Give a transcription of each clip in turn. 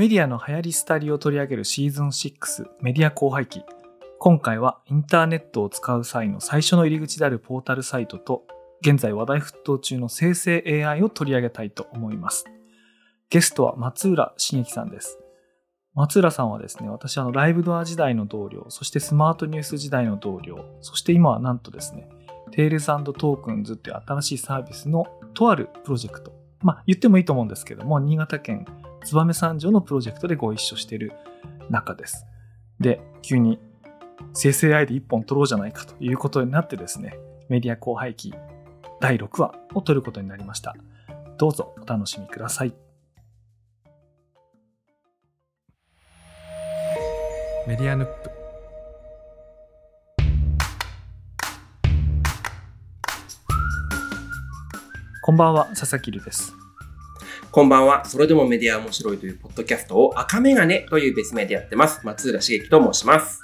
メディアの流行り廃りを取り上げるシーズン6メディア興廃記。今回はインターネットを使う際の最初の入り口であるポータルサイトと、現在話題沸騰中の生成 AI を取り上げたいと思います。ゲストは松浦茂樹さんです。松浦さんはですね、私あのライブドア時代の同僚、そしてスマートニュース時代の同僚、そして今はなんとですね、テールズトークンズっていう新しいサービスのとあるプロジェクト。まあ言ってもいいと思うんですけども、新潟県燕三条のプロジェクトでご一緒している中です。で、急に生成 AI で一本取ろうじゃないかということになってですね、メディア後輩期第6話を取ることになりました。どうぞお楽しみください。メディアヌップこんばんは、佐々木留です。こんばんは。それでもメディア面白いというポッドキャストを赤メガネという別名でやってます。松浦茂樹と申します。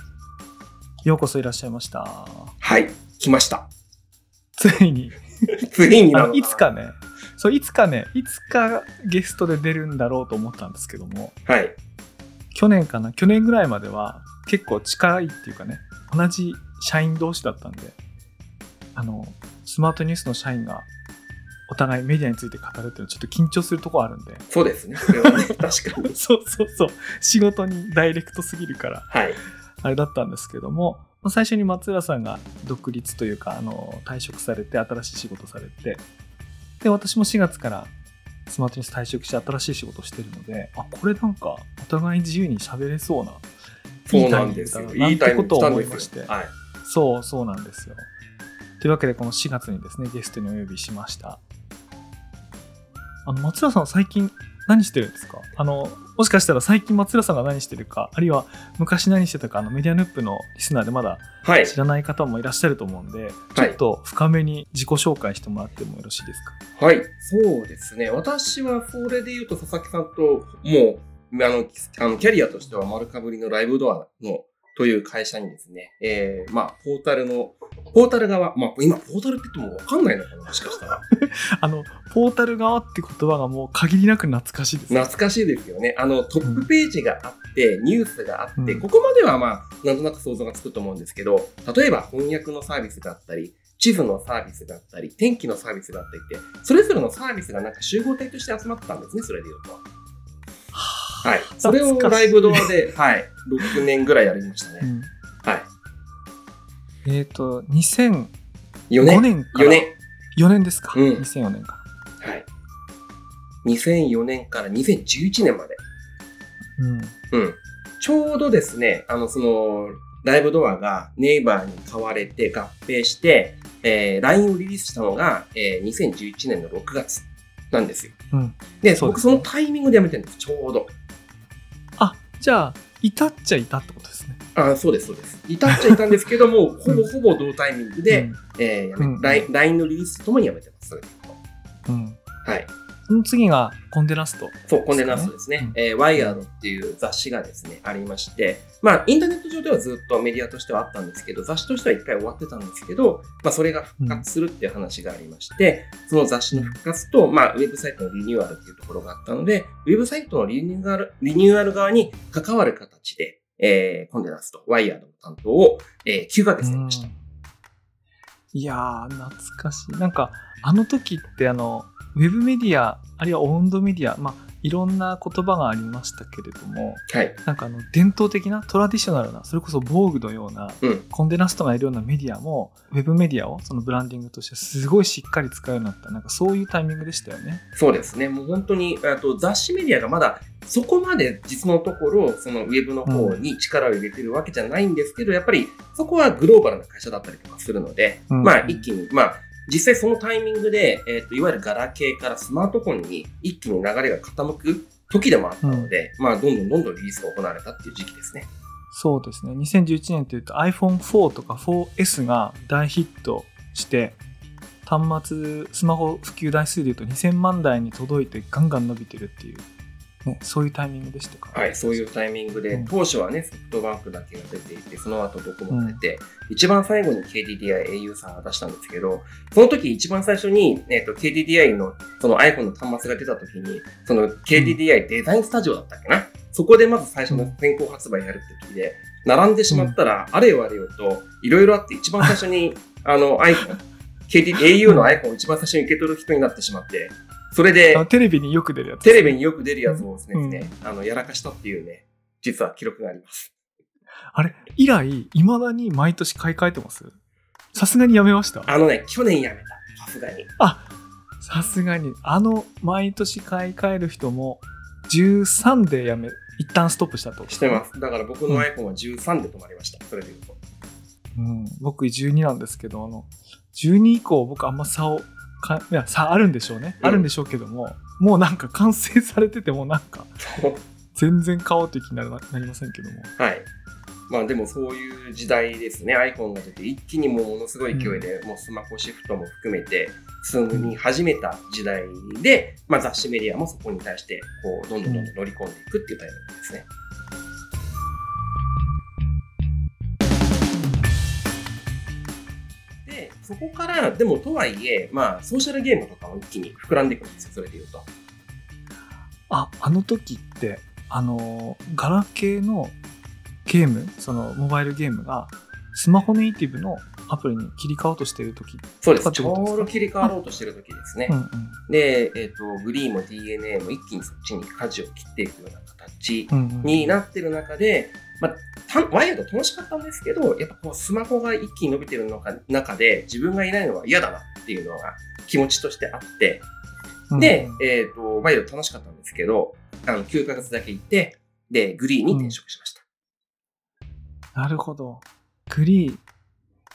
ようこそいらっしゃいました。はい、来ました。ついに ついにいつかね、そう、いつかね、いつかゲストで出るんだろうと思ったんですけども、はい。去年かな、去年ぐらいまでは結構近いっていうかね、同じ社員同士だったんで、あの、スマートニュースの社員がお互いメディアについて語るっていうのはちょっと緊張するとこあるんで。そうですね。それはね、確かに。そうそうそう。仕事にダイレクトすぎるから、はい。あれだったんですけども、最初に松浦さんが独立というか、あの、退職されて、新しい仕事されて、で、私も4月からスマートニュース退職して新しい仕事をしてるので、あ、これなんか、お互い自由に喋れそうな、そうなんですよ。いいタイミングだなってことを思いまして。はい。そう、そうなんですよ。というわけで、この4月にですね、ゲストにお呼びしました。あの、松浦さん最近何してるんですか？あの、もしかしたら最近松浦さんが何してるか、あるいは昔何してたか、あのメディアヌップのリスナーでまだ知らない方もいらっしゃると思うんで、はい、ちょっと深めに自己紹介してもらってもよろしいですか？はい、そうですね。私はそれで言うと佐々木さんと、もう、あの、あのキャリアとしては丸かぶりのライブドアのという会社にですね、えー、まあ、ポータルの、ポータル側、まあ、今、ポータルって言ってもわかんないのかな、もしかしたら。あの、ポータル側って言葉がもう限りなく懐かしいです、ね、懐かしいですよね。あの、トップページがあって、うん、ニュースがあって、ここまではまあ、なんとなく想像がつくと思うんですけど、例えば翻訳のサービスがあったり、地図のサービスがあったり、天気のサービスがあったりって、それぞれのサービスがなんか集合体として集まってたんですね、それで言うと。はい。それをライブドアで、はい、6年ぐらいやりましたね。うん、はい。えっ、ー、と、2004年か4年。4年ですか。うん、2004年から。はい。2004年から2011年まで。うん。うん。ちょうどですね、あの、その、ライブドアがネイバーに買われて合併して、えー、LINE をリリースしたのが、えー、2011年の6月なんですよ。うん、で、ね、僕そのタイミングで辞めてるんです、ちょうど。あ、じゃあ、いたっちゃいたってことですね。あそうです、そうです。いたっちゃいたんですけども、ほぼほぼ同タイミングで、うん、えー、やめ、うん、LINE のリリースとともにやめてます、うん。はい。その次がコンデナスト、ね、そう、コンデナストですね。うん、えー、ワイヤードっていう雑誌がですね、ありまして、まあ、インターネット上ではずっとメディアとしてはあったんですけど、雑誌としては一回終わってたんですけど、まあ、それが復活するっていう話がありまして、うん、その雑誌の復活と、まあ、ウェブサイトのリニューアルっていうところがあったので、ウェブサイトのリニューアル、リニューアル側に関わる形で、えー、コンデナスト、ワイヤードの担当を、えー、9ヶ月やりました。いやー、懐かしい。なんか、あの時ってあの、ウェブメディア、あるいはオウンドメディア、まあ、いろんな言葉がありましたけれども、はい、なんかあの伝統的なトラディショナルなそれこそ防具のような、うん、コンデナストがいるようなメディアもウェブメディアをそのブランディングとしてすごいしっかり使うようになった。なんかそういうタイミングでしたよね。そうですね。もう本当にあと雑誌メディアがまだそこまで実のところそのウェブの方に力を入れてるわけじゃないんですけど、うん、やっぱりそこはグローバルな会社だったりとかするので、うん、まあ一気にまあ実際そのタイミングで、えっ、ー、と、いわゆるガラケーからスマートフォンに一気に流れが傾く時でもあったので、うん、まあ、どんどんどんどんリリースが行われたっていう時期ですね。そうですね。2011年というと iPhone4 とか 4S が大ヒットして、端末、スマホ普及台数でいうと2000万台に届いてガンガン伸びてるっていうね、そういうタイミングでしたか。はい、そういうタイミングで、うん、当初はね、ソフトバンクだけが出ていて、その後僕も出て、うん、一番最後に KDDI、au さんが出したんですけど、その時一番最初に、えっ、ー、と、KDDI のその iPhone の端末が出た時に、その KDDI デザインスタジオだったっけな、そこでまず最初の先行発売やるって時で、並んでしまったら、あれよあれよと、いろいろあって一番最初に、あの、iPhone、KT、au の iPhone を一番最初に受け取る人になってしまって、それであ、テレビによく出るやつ。テレビによく出るやつをですね、うんあの、やらかしたっていうね、実は記録があります。あれ、以来、いまだに毎年買い替えてます？さすがにやめました？あのね、去年やめた。さすがに。さすがに。あの、毎年買い替える人も、13でやめ、一旦ストップしたと。してます。だから僕のうん iPhone は13で止まりました。それで言うと。うん、僕12なんですけど、あの、12以降僕あんま差をか、いや、差あるんでしょうね。うんあるんでしょうけども、もうなんか完成されててもなんか、全然買おうという気にならななりませんけども。はい。まあでもそういう時代ですね。iPhone が出て一気にもうものすごい勢いで、もうスマホシフトも含めて進み始めた時代で、まあ雑誌メディアもそこに対して、こう、どんどんどんどん乗り込んでいくっていうタイミングですね。で、そこから、でもとはいえ、まあソーシャルゲームとかも一気に膨らんでいくんですよ。それで言うと。あ、あの時って、あの、ガラケーのゲーム、そのモバイルゲームが、スマホネイティブのアプリに切り替わろうとしている時。そうです。ちょうど切り替わろうとしてる時ですね。うんうん。で、えっ、と、グリーンも DNA も一気にそっちに舵を切っていくような形うんうん、になってる中で、まあ、たワイヤード楽しかったんですけど、やっぱこうスマホが一気に伸びてるのか中で自分がいないのは嫌だなっていうのが気持ちとしてあって、うんで、えっ、と、ワイヤード楽しかったんですけど、あの、9ヶ月だけ行って、で、グリーンに転職しました。なるほど。グリー、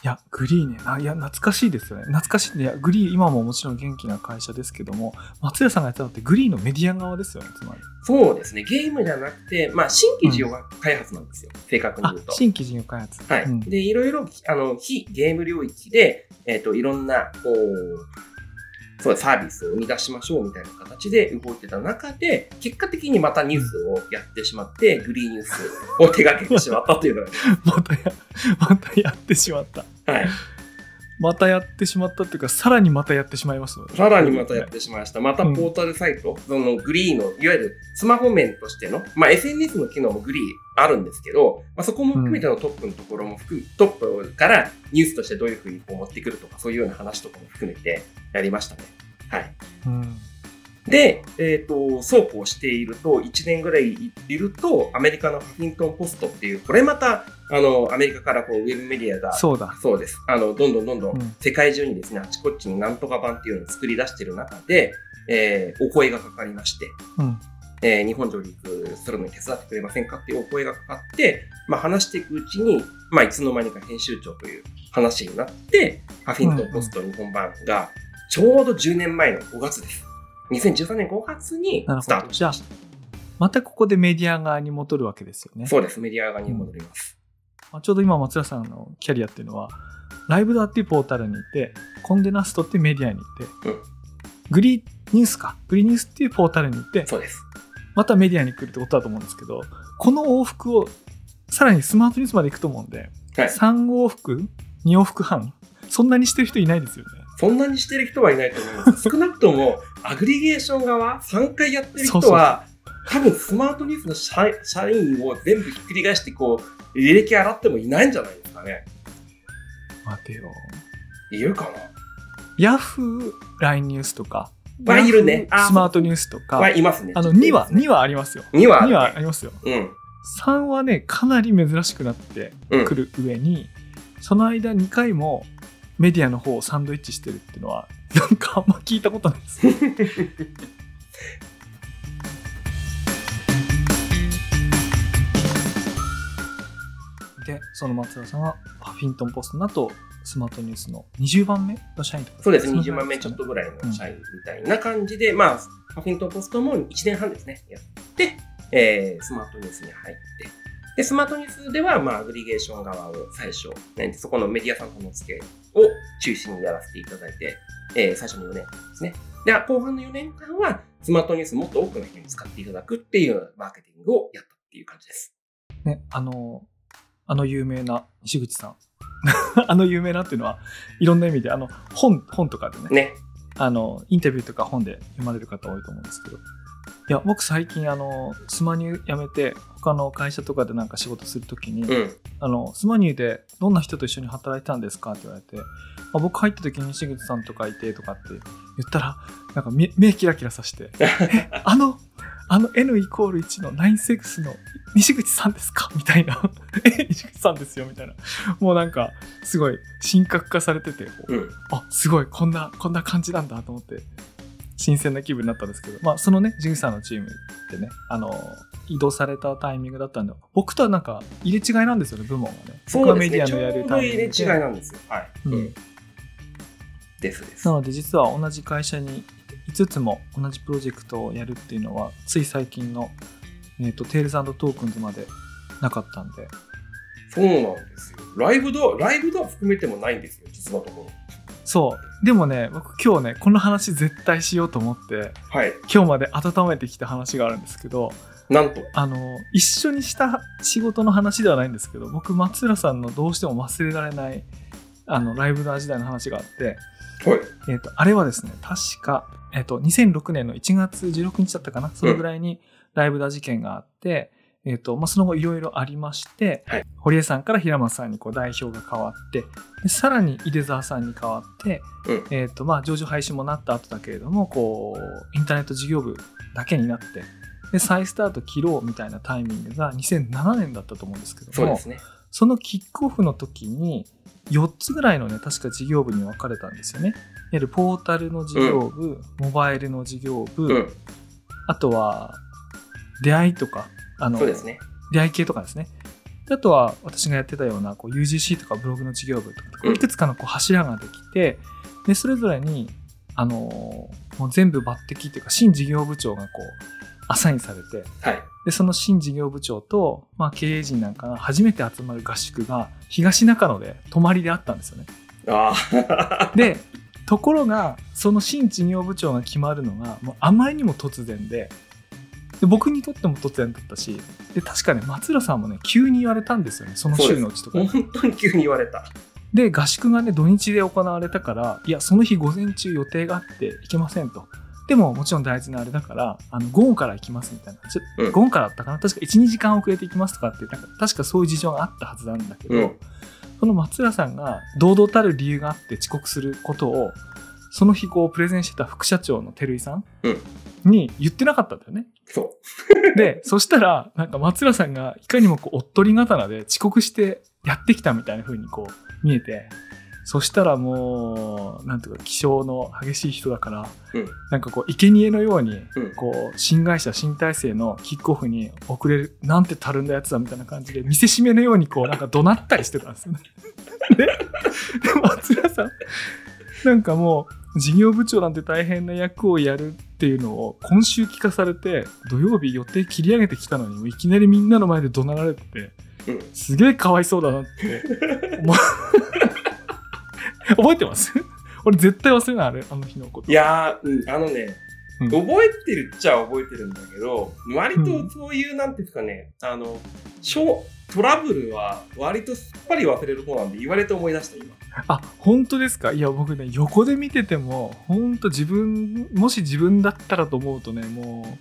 いや、グリーね。あいや、懐かしいですよね。懐かしい。いや、グリー、今ももちろん元気な会社ですけども、松屋さんがやったのってグリーのメディア側ですよね、つまり。そうですね、ゲームじゃなくて、まあ、新規事業開発なんですよ、正確にあ言うと。、新規事業開発。はい。うんで、いろいろ、あの、非ゲーム領域で、えっ、と、いろんな、こう、そうサービスを生み出しましょうみたいな形で動いてた中で、結果的にまたニュースをやってしまって、グリーンニュースを手掛けてしまったっていうのが、またや、またやってしまった。はい。またやってしまったっていうか、さらにまたやってしまいますさらにまたやってしまいました。またポータルサイト、そのグリーの、いわゆるスマホ面としての、まあ SNS の機能もグリーあるんですけど、まあそこも含めてのトップのところも含め、トップからニュースとしてどういうふうにこう持ってくるとか、そういうような話とかも含めてやりましたね。はい。うん。で、えっ、と、そうこうしていると、1年ぐらいいると、アメリカのハフィントンポストっていう、これまた、あの、アメリカからこうウェブメディアがそうだ。そうです。あの、どんどんどんどうんん世界中にですね、あちこちになんとか版っていうのを作り出している中で、えーお声がかかりまして、うん。えー日本上陸するのに手伝ってくれませんかっていうお声がかかって、まあ話していくうちに、まあいつの間にか編集長という話になって、ハフィントンポスト日本版がちょうど10年前の5月です。2013年5月にスタートしましまたここでメディア側に戻るわけですよねた。。そうです。メディア側に戻ります。まあちょうど今松田さんのキャリアっていうのはライブダっていうポータルにいてコンデナストってメディアにいて、うんグリーニュースかグリーニュースっていうポータルにいてそうです。またメディアに来るってことだと思うんですけどこの往復をさらにスマートニュースまで行くと思うんで、はい。3往復2往復半そんなにしてる人いないですよねそんなにしてる人はいないと思います。少なくとも、アグリゲーション側、3回やってる人は、多分スマートニュースの社社員を全部ひっくり返して、こう、履歴洗ってもいないんじゃないですかね。待てよ。いるかヤフー LINE ニュースとかはいるね。スマートニュースとなかはいますね。あの2ちょっといますねは2はありますよ。2はある2はありますよ。うん。3はねかなり珍しくなってうん。くる上に、その間2回もメディアの方をサンドイッチしてるっていうのはなんかあんま聞いたことないです。でその松田さんはハフィントンポストの後スマートニュースの20番目の社員とかそうです。の20万名ちょっとぐらいの社員みたいな感じで、まあ、ハフィントンポストも1年半ですね、やって、えースマートニュースに入って、で、スマートニュースでは、まあ、アグリゲーション側を最初、ね、そこのメディアさんとの付き合いを中心にやらせていただいて、えー最初の4年間ですね。で、後半の4年間は、スマートニュースもっと多くの人に使っていただくっていうマーケティングをやったっていう感じです。ね、あの、あの有名な西口さん。あの有名なっていうのは、いろんな意味で、あの、本、本とかでね、ね。あの、インタビューとか本で読まれる方多いと思うんですけど、いや、僕最近、あの、スマニュー辞めて、他の会社とかでなんか仕事するときに、うん。あの、スマニューでどんな人と一緒に働いてたんですかって言われて、まあ、僕入った時に西口さんとかいてとかって言ったら、なんか目目キラキラさして、えあの、あの N イコール1の9-6の西口さんですか？みたいな。え、西口さんですよみたいな。もうなんか、すごい神格化されてて、うん。あ、すごい、こんな、こんな感じなんだと思って、新鮮な気分になったんですけど、まあ、そのね、ジグさんのチームでね、あの、移動されたタイミングだったんで、僕とはなんか入れ違いなんですよね、部門がね。僕はメディアのやるタイミングで。ちょうど入れ違いなんですよ。はい。うんですです。なので、実は同じ会社に5つも同じプロジェクトをやるっていうのは、つい最近の、えっ、と、テールズトークンズまでなかったんで、そうなんですよ。ライブドア、ライブドア含めてもないんですよ、実のところ。そう。でもね、僕今日ね、この話絶対しようと思って、はい。今日まで温めてきた話があるんですけど、なんと？あの一緒にした仕事の話ではないんですけど僕松浦さんのどうしても忘れられないあのライブダー時代の話があって、はい。えー、とあれはですね確か、えー、と2006年の1月16日だったかなそれぐらいにライブダー事件があって、えーとまあ、その後いろいろありまして、はい堀江さんから平松さんにこう代表が変わってでさらに井出沢さんに変わって、うんえーとまあ、上場廃止もなった後だけれどもこうインターネット事業部だけになってで再スタート切ろうみたいなタイミングが2007年だったと思うんですけどもそうですね。そのキックオフの時に4つぐらいのね確か事業部に分かれたんですよね。いわゆるポータルの事業部、モバイルの事業部、うん。あとは出会いとかあのそうですね。出会い系とかですね。であとは私がやってたようなこう UGC とかブログの事業部とか、うんいくつかのこう柱ができてでそれぞれにあのーもう全部抜擢っていうか新事業部長がこうアサインされてはい。でその新事業部長と、まあ、経営陣なんかが初めて集まる合宿が東中野で泊まりであったんですよね。ああ。でところがその新事業部長が決まるのがもうあまりにも突然でで僕にとっても突然だったしで確かね松浦さんもね急に言われたんですよねその週のうちとか。本当に急に言われた。で合宿がね土日で行われたからいやその日午前中予定があって行けませんと。でももちろん大事なあれだからあの午後から行きますみたいな。ちょうん。午後からだったかな？確か12時間遅れて行きますとかってなんか確かそういう事情があったはずなんだけど、うん。その松浦さんが堂々たる理由があって遅刻することをその日こうプレゼンしてた副社長の照井さん。に言ってなかったんだよね。そ で、そしたら、なんか松浦さんがいかにもこう、おっとり刀で遅刻してやってきたみたいな風にこう、見えて、そしたらもう、なんていうか、気性の激しい人だから、う。うん。なんかこう、生贄のように、うん。こう、新会社、新体制のキックオフに遅れる、なんてたるんだやつだみたいな感じで、見せしめのようにこう、なんか怒鳴ったりしてたんですよね。で、で松浦さん、なんかもう、事業部長なんて大変な役をやるっていうのを今週聞かされて、土曜日予定切り上げてきたのに、いきなりみんなの前で怒鳴られてて、うん。すげえかわいそうだなって。覚えてます？俺絶対忘れない、あれ、あの日のこと。いやー、うん、あのね、うん覚えてるっちゃ覚えてるんだけど、割うとそういう、なんていうんですかね、あの、しょトラブルは割とすっぱり忘れる方なんで言われて思い出した、今。あ本当ですか？いや僕ね横で見てても本当自分もし自分だったらと思うとねも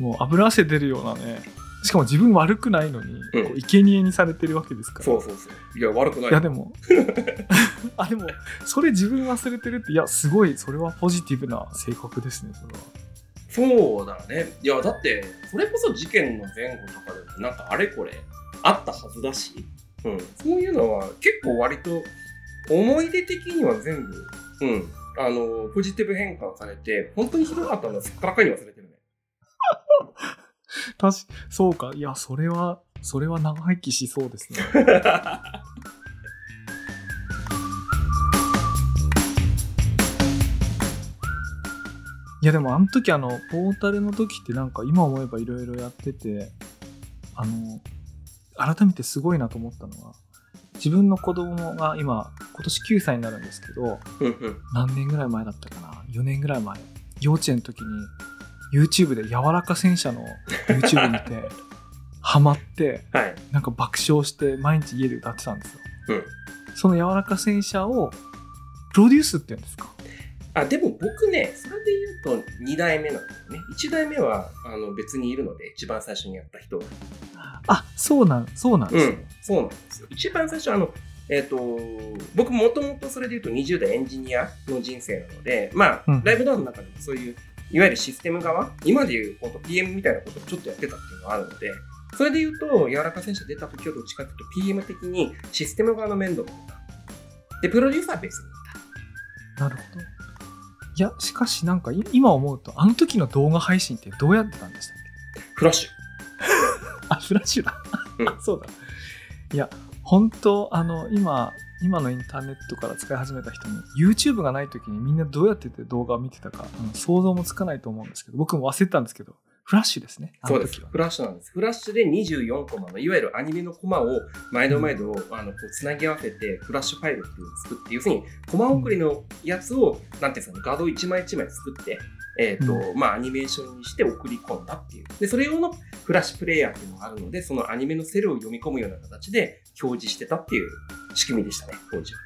うもう油汗出るようなねしかも自分悪くないのに、うんこう生贄にされてるわけですからそうそうそう。いや、悪くない。いやでも あでもそれ自分忘れてるっていやすごいそれはポジティブな性格ですねそれはそうだね。いや、だって、それこそ事件の前後とかでも、なんかあれこれあったはずだし、うん、そういうのは結構割と思い出的には全部、うん、あの、ポジティブ変換されて、本当にひどかったのはすっからかに忘れてるね。確かそうか。いやそれはそれは長生きしそうですね いやでもあの時あのポータルの時ってなんか今思えばいろいろやっててあの改めてすごいなと思ったのは自分の子供が今今年9歳になるんですけど。何年ぐらい前だったかな？4年ぐらい前幼稚園の時に YouTube で柔らか戦車の YouTube 見て ハマってはい。なんか爆笑して毎日家で歌ってたんですようん。その柔らか戦車をプロデュースって言うんですか？あ、でも僕ね、それで言うと2代目なんだよね。1代目はあの別にいるので、一番最初にやった人が。あ、そうなん、そうなんですね。うん、そうなんですよ。一番最初、あの、えっ、と、僕もともとそれで言うと20代エンジニアの人生なので、まあ、うんライブダウンの中でもそういう、いわゆるシステム側、今でいう本当 PM みたいなことをちょっとやってたっていうのがあるので、それで言うと、柔らか戦車出た時はどっちかというと PM 的にシステム側の面倒を見た。で、プロデューサーは別にいた。なるほど。いや、しかしなんかい今思うと、あの時の動画配信ってどうやってたんでしたっけ？フラッシュ。あ、フラッシュだ。うんあ そうだ。いや、本当あの、今、今のインターネットから使い始めた人に、YouTube がない時にみんなどうやってて動画を見てたか、うん想像もつかないと思うんですけど、僕も忘れてたんですけど、フラッシュですね。あそうです。フラッシュなんです。フラッシュで24コマの、いわゆるアニメのコマを毎度毎度、あのこうつなぎ合わせて、フラッシュファイルっていうのを作って、要するに、コマ送りのやつを、なんていうんですかね、画像1枚1枚作って、えっ、と、うまあ、アニメーションにして送り込んだっていう。で、それ用のフラッシュプレイヤーっていうのがあるので、そのアニメのセルを読み込むような形で表示してたっていう仕組みでしたね、当時は。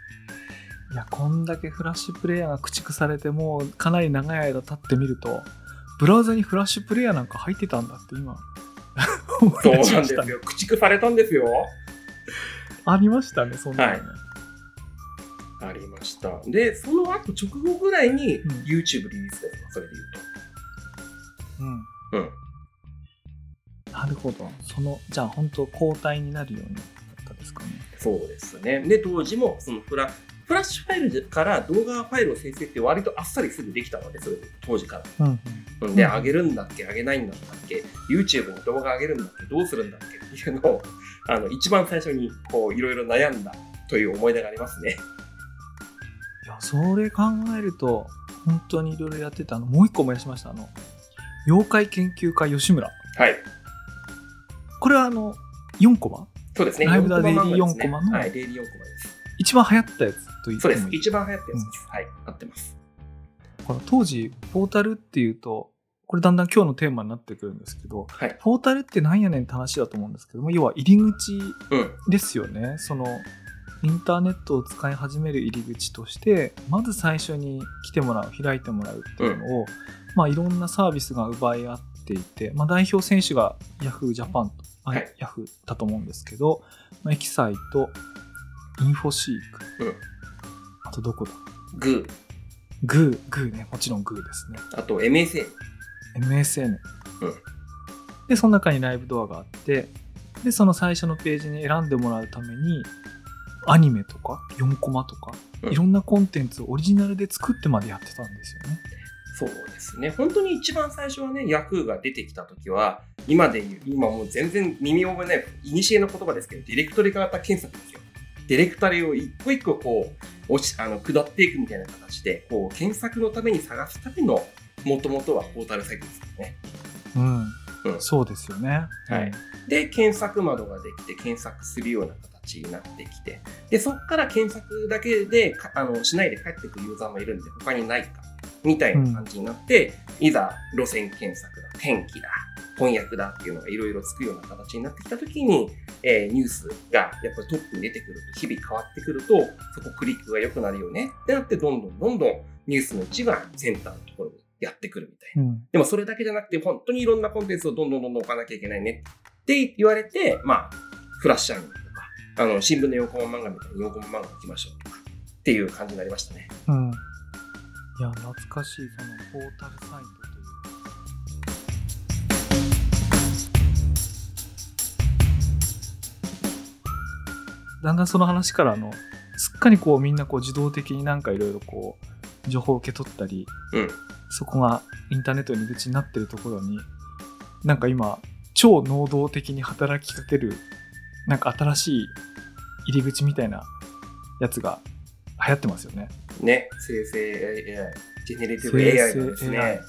いや、こんだけフラッシュプレイヤーが駆逐されて、もうかなり長い間経ってみると、ブラウザにフラッシュプレイヤーなんか入ってたんだって今、そう。なんですよ。駆逐されたんですよ。ありましたね、そんなのね。ありました。で、その後直後ぐらいにうん YouTube リリースですそれで言ううん。と。うん。なるほど。その、じゃあ本当交代になるようになったですかね。そうですね。で、当時もそのフラフラッシュファイルから動画ファイルを生成って割とあっさりすぐできたので、それ当時から。うん、うんで、うん上げるんだっけ、上げないんだっけ、YouTube に動画上げるんだっけ、どうするんだっけ？っていうのを、あの、一番最初に、こう、いろいろ悩んだという思い出がありますね。いや、それ考えると、本当にいろいろやってた。あの、もう一個思い出しました。あの、妖怪研究家吉村。はい。これはあの、4コマ？そうですね。ライブダ4コマ漫画ですねデイリー4コマのはい、デイリー4コマです。一番流行ったやつと言ってそうです。一番流行ったやつです。はい。合ってます。この当時、ポータルっていうと、これだんだん今日のテーマになってくるんですけど、はい。ポータルってなんやねんって話だと思うんですけども、要は入り口うん。ですよね。その、インターネットを使い始める入り口として、まず最初に来てもらう、開いてもらうっていうのを、まあいろんなサービスが奪い合っていて、まあ代表選手が Yahoo Japan と、あはい Yahoo だと思うんですけど、まあエキサイト、インフォシーク、うん。あとどこだ？グー。グー、グーね、もちろんグーですね。あと MSN。MSN。うんで、その中にライブドアがあって、で、その最初のページに選んでもらうために、アニメとか4コマとか、うんいろんなコンテンツをオリジナルで作ってまでやってたんですよね。そうですね。本当に一番最初はね、ヤフーが出てきた時は、今で言う、今もう全然耳覚えない、いにしえの言葉ですけど、ディレクトリ型検索ですよ。ディレクタリを一個一個こう、落ち、あの、下っていくみたいな形で、こう、検索のために探すための、もともとはポータルサイトですよね。うん。うんそうですよね。はいで、検索窓ができて、検索するような形になってきて、で、そこから検索だけでか、あの、しないで帰ってくるユーザーもいるんで、他にないか、みたいな感じになって、いざ路線検索だ、天気だ、翻訳だっていうのがいろいろつくような形になってきたときに、えーニュースがやっぱりトップに出てくると、日々変わってくると、そこクリックが良くなるよねってなって、どんどんどんどんニュースの位置がセンターのところにやってくるみたいな。うん。でもそれだけじゃなくて、本当にいろんなコンテンツをどんどんどんどん置かなきゃいけないねって言われて、まあ、フラッシュアニメとか、あの、新聞の4コマ漫画みたいに4コマ漫画置きましょうとか、っていう感じになりましたね。うん。いや、懐かしい、そのポータルサイトという。だんだんその話からあのすっかりこうみんなこう自動的になんかいろいろこう情報を受け取ったりうん。そこがインターネットの入り口になってるところになんか今超能動的に働きかけるなんか新しい入り口みたいなやつが流行ってますよね。ね、生成 AI、ジェネレティブ AI がですね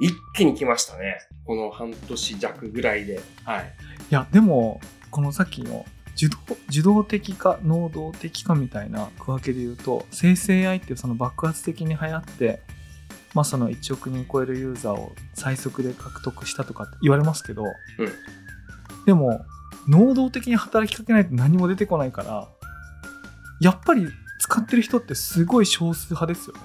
一気に来ましたね。この半年弱ぐらいで。はい。いやでもこのさっきの受動受動的か能動的かみたいな区分けで言うと生成 AI ってその爆発的に流行って、まあ、その1億人超えるユーザーを最速で獲得したとかって言われますけど、でも能動的に働きかけないと何も出てこないからやっぱり使ってる人ってすごい少数派ですよね。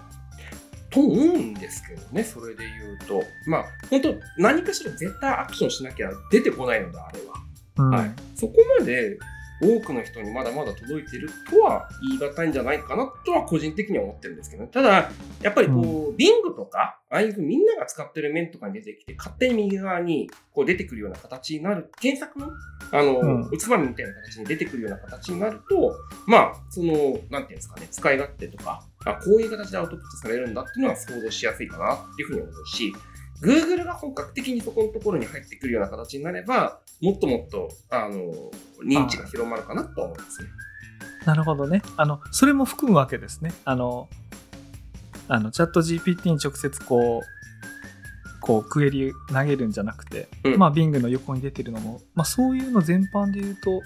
と思うんですけどね、それで言うと。まあ、本当何かしら絶対アクションしなきゃ出てこないので、あれは。うんはい。そこまで多くの人にまだまだ届いてるとは言い難いんじゃないかなとは個人的には思ってるんですけどね。ただ、やっぱりこう、Bing とか、ああいうみんなが使ってる面とかに出てきて、勝手に右側にこう出てくるような形になる、検索の、あの、うんおつまみみたいな形に出てくるような形になると、まあ、その、なんていうんですかね、使い勝手とか、あこういう形でアウトプットされるんだっていうのは想像しやすいかなっていうふうに思うし、Google が本格的にそこのところに入ってくるような形になれば、もっともっと、あの、認知が広まるかなとは思いますね。なるほどね。あの、それも含むわけですね。あの、あの、チャット GPT に直接こう、こう、クエリ投げるんじゃなくて、うんまあ、Bing の横に出てるのも、まあ、そういうの全般で言うと、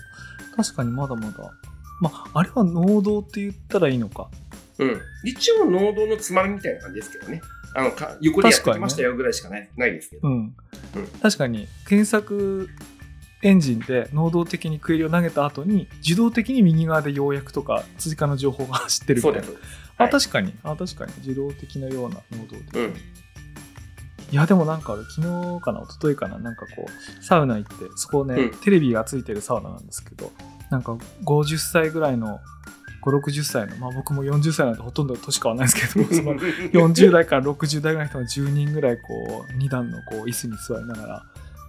確かにまだまだ、まあ、あれは能動って言ったらいいのか。うん。一応、能動のつまみみたいな感じですけどね。あの、か横でやってきましたよぐらいしかない,、ないですけど。うん。確かに、検索エンジンで能動的にクエリを投げた後に、自動的に右側で要約とか追加の情報が走ってるみたいなあ、はい確かに。あ、確かに。自動的なような能動的。うん。いや、でもなんか俺昨日かな、一昨日かな、なんかこう、サウナ行って、そこね、うんテレビがついてるサウナなんですけど、なんか50歳ぐらいの、5、60歳の、まあ僕も40歳なんてほとんど年変わらないですけど、その40代から60代ぐらいの人が10人ぐらいこう、2段のこう椅子に座りながら、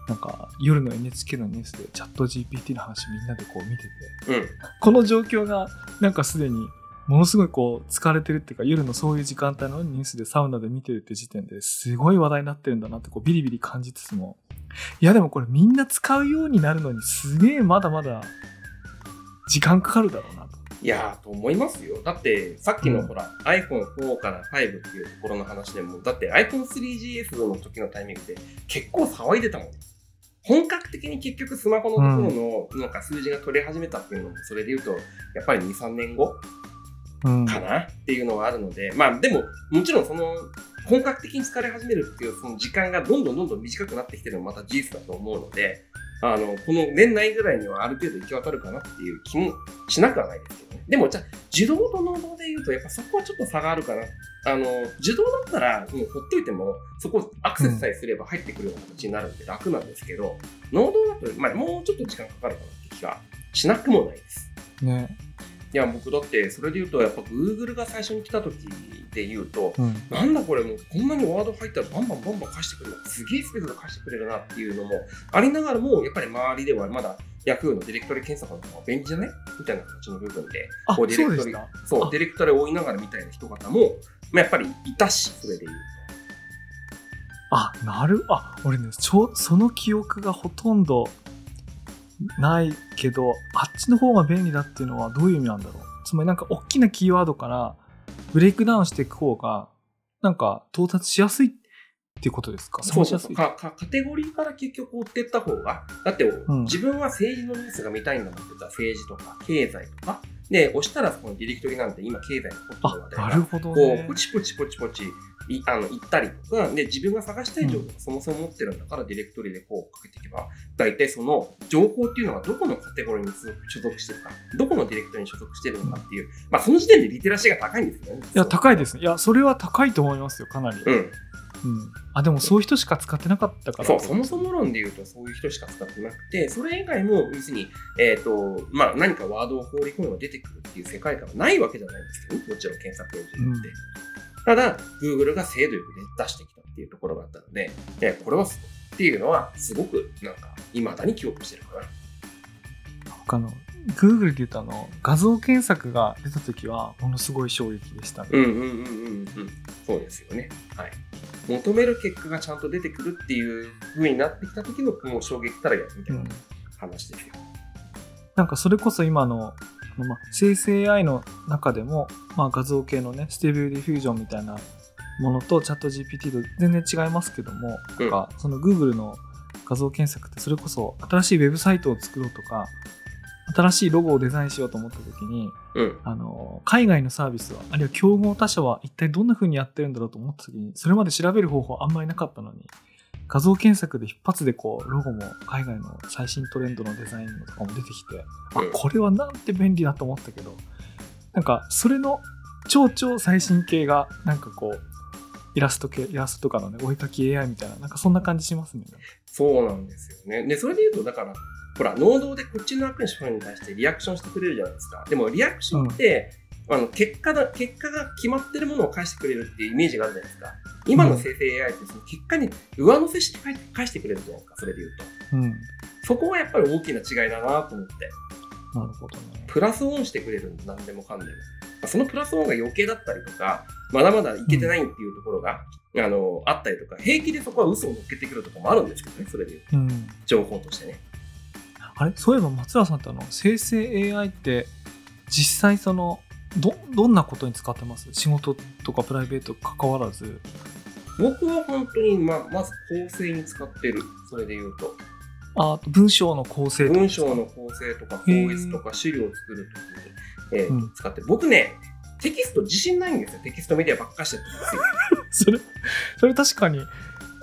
なんか夜の NHK のニュースでチャット GPT の話みんなでこう見てて、うん。この状況がなんかすでにものすごいこう疲れてるっていうか夜のそういう時間帯のニュースでサウナで見てるって時点ですごい話題になってるんだなってこうビリビリ感じつつもいやでもこれみんな使うようになるのにすげえまだまだ時間かかるだろうなと。いやー、と思いますよ。だって、さっきうんのほら、iPhone4 から5っていうところの話でも、だって iPhone3GS の時のタイミングで結構騒いでたもん。本格的に結局スマホのところのなんか数字が取れ始めたっていうのも、それで言うと、やっぱり2、3年後うんかなっていうのはあるので、まあでも、もちろんその、本格的に疲れ始めるっていうその時間がどんどんどんどん短くなってきてるのもまた事実だと思うので、あの、この年内ぐらいにはある程度行き渡るかなっていう気もしなくはないですけどね。でもじゃあ、自動と能動で言うと、やっぱそこはちょっと差があるかな。あの、自動だったらもうほっといても、そこアクセスさえすれば入ってくるような形になるんで楽なんですけど、能動だと、まあもうちょっと時間かかるかなって気がしなくもないです。ね。いや、僕だって、それで言うと、やっぱ Google が最初に来た時で言うと、うん。なんだこれもうこんなにワード入ったらバンバンバンバン貸してくれるな。すげえスペースで貸してくれるなっていうのもありながらも、やっぱり周りではまだ Yahoo のディレクトリ検索の方が便利じゃないみたいな形の部分で、あ、こうディレクトリそうディレクトリを追いながらみたいな人方も、まあ、やっぱりいたし、それで言うあ、なる、あ、俺ね、ちょ、その記憶がほとんどないけど、あっちの方が便利だっていうのはどういう意味なんだろう。つまりなんか大きなキーワードからブレイクダウンしていく方が、なんか到達しやすいっていうことですか？と。そうかか。カテゴリーから結局追っていった方が、だって、ん自分は政治のニュースが見たいんだもんって言ったら政治とか経済とか、で、押したらそこのディレクトリなんて今経済のホットの話題あ、がなるほどこう、ねポ。チポチポチポチいあの行ったりとか、で、自分が探したい情報をそもそも持ってるんだから、ディレクトリでこうかけていけば、大体その情報っていうのはどこのカテゴリーに所属してるか、どこのディレクトリに所属してるのかっていう、まあその時点でリテラシーが高いんですよね。いや、高いですね。いや、それは高いと思いますよ、かなり。うん。うん。あ、でもそういう人しか使ってなかったから。そう、そもそも論で言うとそういう人しか使ってなくて、それ以外も、要するに、えっ、と、まあ何かワードを放り込めば出てくるっていう世界観はないわけじゃないんですけどね、もちろん検索エンジンって。ただ、Google が精度よく出してきたっていうところがあったので、えこれはっていうのは、すごく、なんか、未だに記憶してるかな。他の、Google で言うとあの、画像検索が出た時は、ものすごい衝撃でしたね。うんうんうんうんうん。そうですよね。はい。求める結果がちゃんと出てくるっていう風になってきた時の、もう衝撃たるやみたいな話ですよ。なんかそれこそ今の、まあ、生成 AI の中でも、まあ、画像系のね、 Stable Diffusion みたいなものとチャット GPT と全然違いますけども、うんなんかその Google の画像検索ってそれこそ新しいウェブサイトを作ろうとか、新しいロゴをデザインしようと思った時に、うん。あの、海外のサービスは、あるいは競合他社は一体どんな風にやってるんだろうと思った時に、それまで調べる方法あんまりなかったのに、画像検索で一発でこう、ロゴも海外の最新トレンドのデザインのとかも出てきて、あうん、これはなんて便利だと思ったけど、なんか、それの超超最新系が、なんかこう、イラスト系、イラストとかのね、お絵描き AI みたいな、なんかそんな感じしますね。そうなんですよね。で、それで言うと、だから、ほら、能動でこっちのアクションに対してリアクションしてくれるじゃないですか。でも、リアクションって、あの結果だ結果が決まってるものを返してくれるっていうイメージがあるじゃないですか。今の生成 AI ってその結果に上乗せして返返してくれるじゃないですか、それで言うと。うん。そこはやっぱり大きな違いだなと思って。なるほどね。プラスオンしてくれるんだ、何でもかんでも。まあそのプラスオンが余計だったりとか、まだまだいけてないっていうところが、あの、あったりとか、平気でそこは嘘を乗っけてくるとかもあるんですけどね、それで言うとうん。情報としてね。あれ？そういえば松浦さんってあの、生成 AI って、実際その、ど、どんなことに使ってます？仕事とかプライベート関わらず。僕は本当に、まあ、まず構成に使ってる。それで言うと。あ文章の構成とか文章の構成とか、法律とか資料を作るときに、えーうん使ってる。僕ね、テキスト自信ないんですよ。テキストメディアばっかしてるんですよ。それ、それ確かに、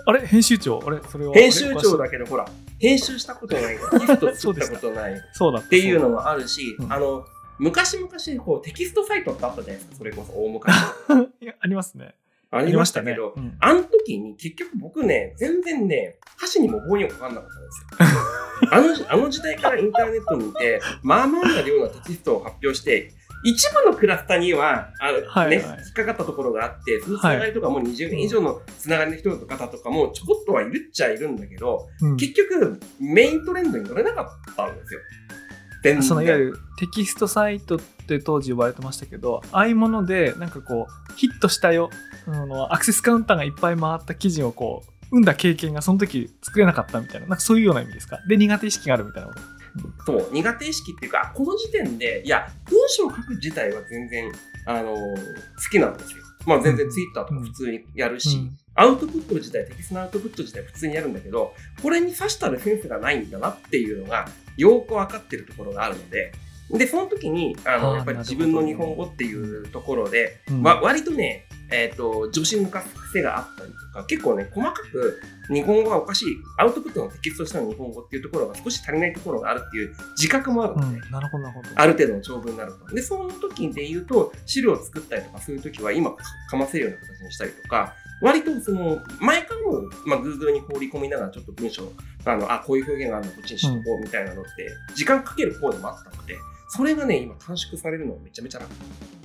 あれ？編集長？あれ？それは。編集長だけど、ほら、編集したことない。テキスト作ったことない。いそうだっていうのもあるし、うんあの、昔々こうテキストサイトってあったじゃないですか、それこそ大昔。いやありますね。ありましたけど、うんあの時に結局僕ね、全然ね、箸にも棒にもかかんなかったんですよ。あの、あの時代からインターネットにいて、まあまあな量のテキストを発表して、一部のクラスターには、あのはいはいね、引っかかったところがあって、そのつながりとかも20年以上のつながりの人と方とかもちょこっとはいるっちゃいるんだけど、うん結局メイントレンドに乗れなかったんですよ。全然そのいわゆるテキストサイトって当時呼ばれてましたけど、ああいうもので、なんかこう、ヒットしたよ、あのアクセスカウンターがいっぱい回った記事をこう、生んだ経験がその時作れなかったみたいな、なんかそういうような意味ですか？で、苦手意識があるみたいなこと。そう、苦手意識っていうか、この時点で、いや、文章を書く自体は全然、あのー好きなんですよ。まあ全然ツイッターとか普通にやるし、うん。アウトプット自体、テキストのアウトプット自体普通にやるんだけど、これに刺したるセンスがないんだなっていうのが、よく分かってるところがあるので、で、その時に、あの、やっぱり自分の日本語っていうところで、うん。わ割とね、えっ、と、女子抜かす癖があったりとか、結構ね、細かく日本語がおかしい、アウトプットのテキストとしての日本語っていうところが少し足りないところがあるっていう自覚もあるので、うん、なるほど、なるほど。ある程度の長文になると。で、その時で言うと、資料を作ったりとかそういう時は今かかませるような形にしたりとか、割とその、前からも、まあ、Google に放り込みながらちょっと文章、あの、あ、こういう表現があるのこっちにしとこうみたいなのって、時間かける方でもあったので、それがね、今短縮されるのがめちゃめちゃ楽。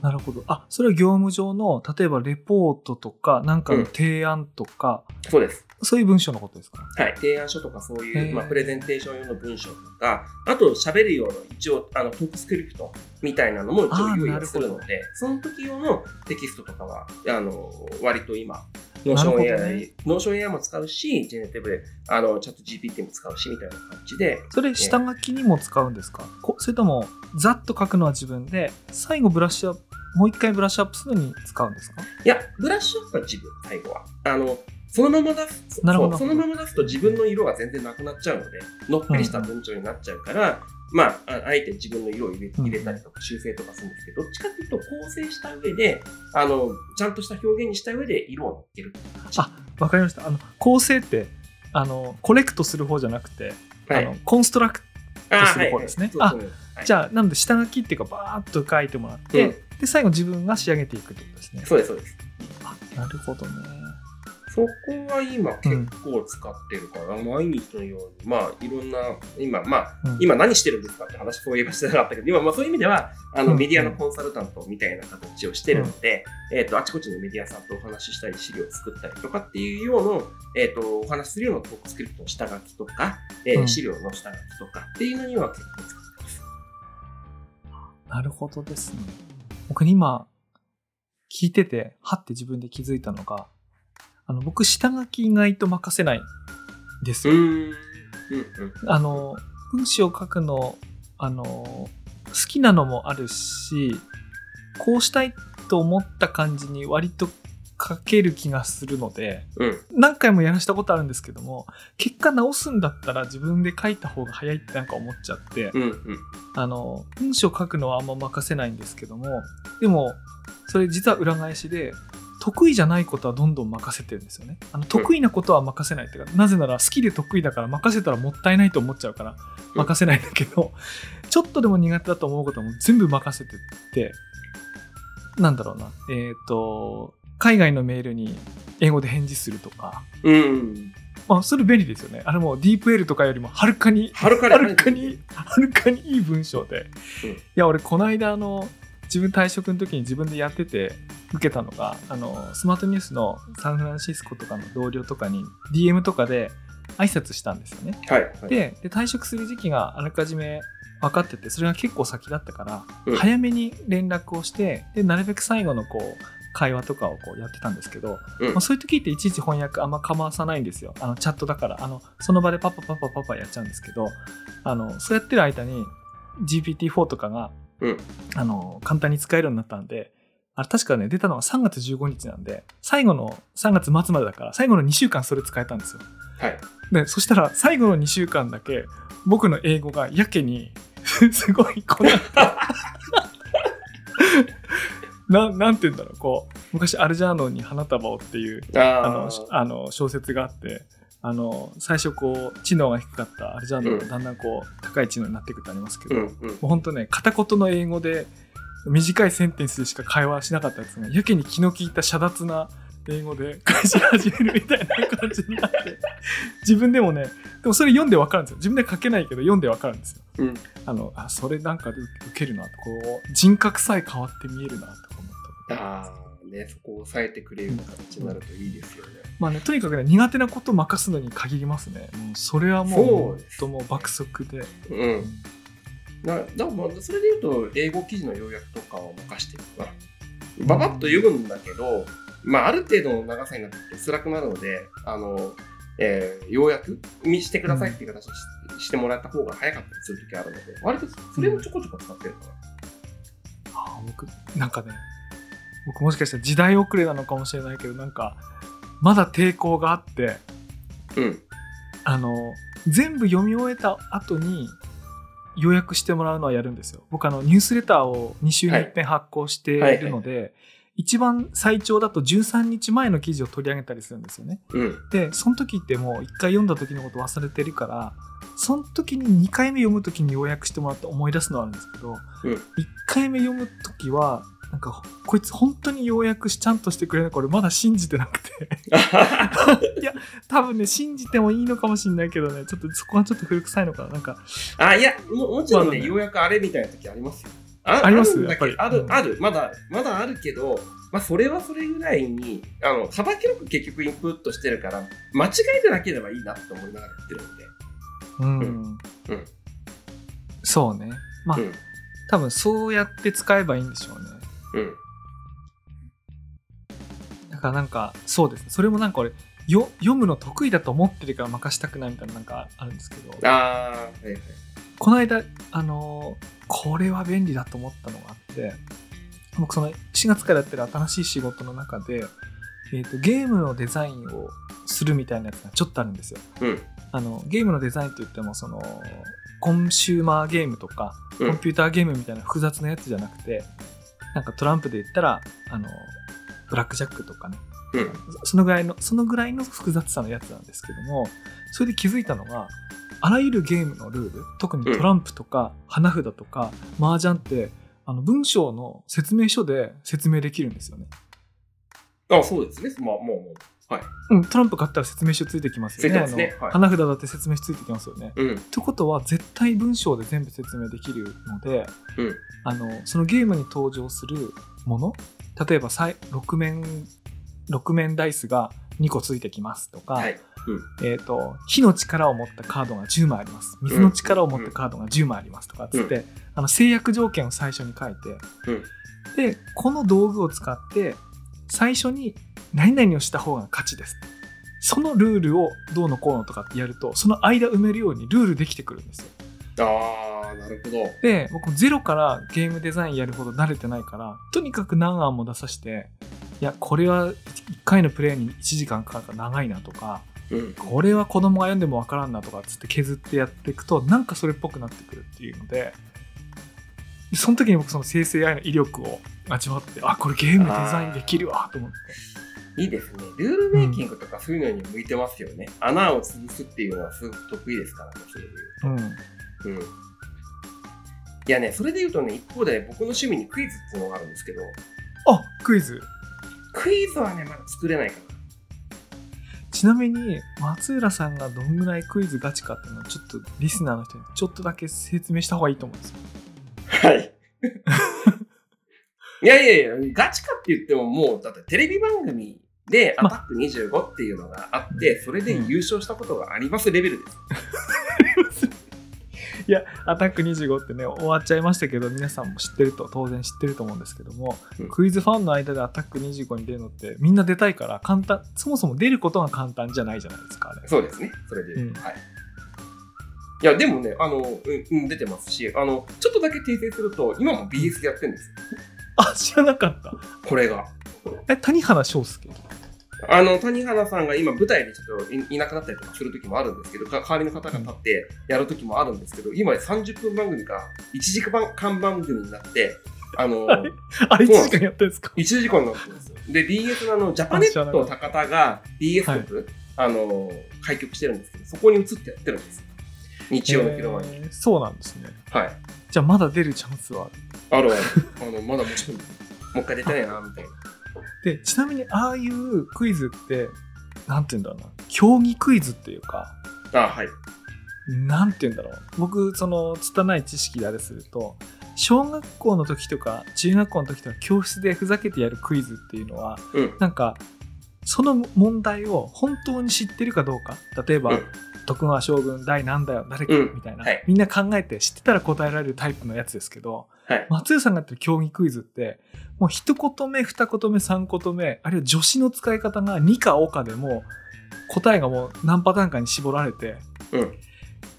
なるほど。あ、それは業務上の、例えばレポートとか、なんかの提案とか、そうです。そういう文章のことですか？はい。提案書とかそういう、まあ、プレゼンテーション用の文章とか、あと喋る用の一応、あの、トークスクリプトみたいなのも一応用意をするので、その時用のテキストとかは、あの、割と今、 Notion AI、ね。ノーション AI も使うし、ジェネティブで、あの、 ChatGPT も使うし、みたいな感じで、それ下書きにも使うんですか、こそれともざっと書くのは自分で最後ブラッシュアップもう一回ブラッシュアップするのに使うんですか？いや、ブラッシュアップは自分、最後は。あの、そのまま出すなるほど。そうそのまま出すと自分の色が全然なくなっちゃうので、のっぺりした文章になっちゃうから、まあ、ああえて自分の色を入れうん入れたりとか修正とかするんですけど、どっちかっていうと構成した上で、あの、ちゃんとした表現にした上で色を乗っける。あわかりました。あの構成ってあのコレクトする方じゃなくて、はい。あのコンストラクトあする方ですね。はい。はいそうそうはい。じゃあなので下書きっていうかバーッと書いてもらって、うん。で最後自分が仕上げていくってことですね。そうです、そうです。あなるほどねそこは今結構使ってるから、毎日のように、まあ、いろんな、今、まあ、うん。今何してるんですかって話そういえばしてなかったけど、今、まあそういう意味では、あの、うん。メディアのコンサルタントみたいな形をしてるので、えっ、と、あちこちのメディアさんとお話ししたり、資料を作ったりとかっていうような、えっ、と、お話しするようなトークスクリプトの下書きとか、えーうん。資料の下書きとかっていうのには結構使ってます。なるほどですね。僕今聞いててはって自分で気づいたのがあの僕下書き意外と任せないんですようーん。うんうん。あの文章を書くのあの好きなのもあるしこうしたいと思った感じに割と書ける気がするのでうん。何回もやらしたことあるんですけども結果直すんだったら自分で書いた方が早いってなんか思っちゃってうんうん。あの文章を書くのはあんま任せないんですけどもでもそれ実は裏返しで得意じゃないことはどんどん任せてるんですよね。あの得意なことは任せないっていうか、なぜなら好きで得意だから任せたらもったいないと思っちゃうから任せないんだけど、ちょっとでも苦手だと思うことはもう全部任せてって、なんだろうな、えっ、と、海外のメールに英語で返事するとか、うん。まあ、それ便利ですよね。あれもう DeepL とかよりもはるかに、はるかにはるかに、はるかにいい文章で。うんいや、俺、この間、あの、自分退職の時に自分でやってて受けたのが、あの、スマートニュースのサンフランシスコとかの同僚とかに DM とかで挨拶したんですよね。はい。はい、でで、退職する時期があらかじめ分かってて、それが結構先だったから、うん早めに連絡をして、で、なるべく最後のこう、会話とかをこうやってたんですけど、うんまあ、そういう時っていちいち翻訳あんま構わさないんですよ。あのチャットだから、あのその場でパパパパパパやっちゃうんですけど、あのそうやってる間に GPT-4 とかが、うんあの簡単に使えるようになったんで、あれ確かね、出たのが3月15日なんで、最後の3月末までだから、最後の2週間それ使えたんですよ。はい。で、そしたら最後の2週間だけ、僕の英語がやけに、すごい、こうな ななんて言うんだろう、こう、昔アルジャーノンに花束をっていう、ああの、しあの小説があって、あの、最初こう、知能が低かったアルジャンがだんだんこう、高い知能になっていくってありますけど、うんもうん。うほんとね、片言の英語で、短いセンテンスでしか会話しなかったやつが、やけに気の利いた遮奪な英語で 返し始めるみたいな感じになって、自分でもね、でもそれ読んでわかるんですよ。自分で書けないけど読んでわかるんですよ。うん。あの、あ、それなんかで受けるなと、こう、人格さえ変わって見えるなとか思った。ああ、ね、そこを抑えてくれる形になるといいですよね。まあね、とにかくね、苦手なことを任すのに限りますね。それはもう、ともう爆速で。うん。なだからまあそれで言うと、英語記事の要約とかを任してるかな。ババッと読むんだけど、まあ、ある程度の長さになって辛くなるので、あの、えー要約にしてくださいっていう形にし,、してもらった方が早かったりするときあるので、割とそれもちょこちょこ使ってるかあ僕、なんかね、僕もしかしたら時代遅れなのかもしれないけど、なんか、まだ抵抗があって、な。うん。あの、全部読み終えた後に、予約してもらうのはやるんですよ。僕、あの、ニュースレターを2週に1遍発行しているので、一番最長だと13日前の記事を取り上げたりするんですよね。うん。で、その時ってもう1回読んだ時のこと忘れてるから、その時に2回目読む時に要約してもらって思い出すのはあるんですけど、うん1回目読む時は、なんか、こいつ本当に要約しちゃんとしてくれるのこれまだ信じてなくて。いや、多分ね、信じてもいいのかもしれないけどね、ちょっとそこはちょっと古臭いのかな。なんか、あ、いや、ももちろんね、まだねようやくあれみたいな時ありますよ。ああります？やっぱりうんある、まだ、まだあるけど、まあ、それはそれぐらいに、あの、幅広く結局インプットしてるから、間違えてなければいいなって思いながらやってるんで。うん。うんそうね。まあ、うん。多分そうやって使えばいいんでしょうね。うん。だからなんか、そうですね。それもなんか俺、よ読むの得意だと思ってるから任したくないみたいななんかあるんですけど、ああ、はいはい。この間、あのーこれは便利だと思ったのがあって、僕その4月からやってる新しい仕事の中で、えーとゲームのデザインをするみたいなやつがちょっとあるんですよ。うん。あのゲームのデザインといってもそのコンシューマーゲームとかうんコンピューターゲームみたいな複雑なやつじゃなくて、なんかトランプで言ったらあのブラックジャックとかねうん。そのぐらいのそのぐらいの複雑さのやつなんですけどもそれで気づいたのがあらゆるゲームのルール特にトランプとか花札とか麻雀ってあの文章の説明書で説明できるんですよね。あそうですね。まあ、もう、もう。はい。うん、トランプ買ったら説明書ついてきますよね。ねはい花札だって説明書ついてきますよね。うん。ってことは絶対文章で全部説明できるのでうん。あのそのゲームに登場するもの例えばさい6面6面ダイスが2個ついてきますとか、はい。うん。えー、と火の力を持ったカードが10枚あります水の力を持ったカードが10枚ありますとかっつって、あの制約条件を最初に書いて、でこの道具を使って最初に何々をした方が勝ちですそのルールをどうのこうのとかってやるとその間埋めるようにルールできてくるんですよああ、なるほど。で僕ゼロからゲームデザインやるほど慣れてないからとにかく何案も出さしていやこれは1回のプレイに1時間かかるから長いなとかうん。これは子供が読んでもわからんなとかっつって削ってやっていくとなんかそれっぽくなってくるっていうのでその時に僕その生成 AI の威力を味わってあこれゲームデザインできるわと思っていいですね。ルールメイキングとかそういうのに向いてますよね。穴を潰すっていうのはすごく得意ですからね、それでうん言うと。うん。いやね、それで言うとね、一方で僕の趣味にクイズっていうのがあるんですけど、あクイズクイズはね、まだ作れないかちなみに松浦さんがどんぐらいクイズガチかっていうのをちょっとリスナーの人にちょっとだけ説明した方がいいと思うんですよ。な。はい。いやいやいや、ガチかって言ってももう、だってテレビ番組でアタック25っていうのがあって、それで優勝したことがありますレベルです。いや、アタック25ってね、終わっちゃいましたけど、皆さんも知ってると、当然知ってると思うんですけども、うんクイズファンの間でアタック25に出るのって、みんな出たいから、簡単、そもそも出ることが簡単じゃないじゃないですか、あれ。そうですね。それで。うんはい。いや、でもね、あの、うん、うん出てますし、あの、ちょっとだけ訂正すると、今も BS でやってるんですよ。あ、知らなかった。これが。え、谷原章介？あの、谷原さんが今舞台でちょっといいなくなったりとかする時もあるんですけど、か代わりの方が立ってやる時もあるんですけど、今30分番組が1時間番組になって、あの、はいあれ1時間やってるんですか？1時間になってるんですよ。で、BS のあの、ジャパネット高田が BS 局、あの、開局してるんですけど、そこに移ってやってるんですよ。日曜の昼間に。えーそうなんですね。はい。じゃあまだ出るチャンスは？ある。あるあの、まだもちろん、もう一回出たいな、みたいな。で、ちなみにああいうクイズって、なんて言うんだろうな、競技クイズっていうか、あ、はい。なんて言うんだろう。僕、その、拙い知識であれすると、小学校の時とか、中学校の時とか、教室でふざけてやるクイズっていうのは、うん。なんか、その問題を本当に知ってるかどうか。例えば、うん徳川将軍第何だよ、誰か、うんみたいな、はいみんな考えて知ってたら答えられるタイプのやつですけど、はい。松江さんがやってる競技クイズって、もう一言目、二言目、三言目、あるいは助詞の使い方が2かおかでも、答えがもう何パターンかに絞られて、うん。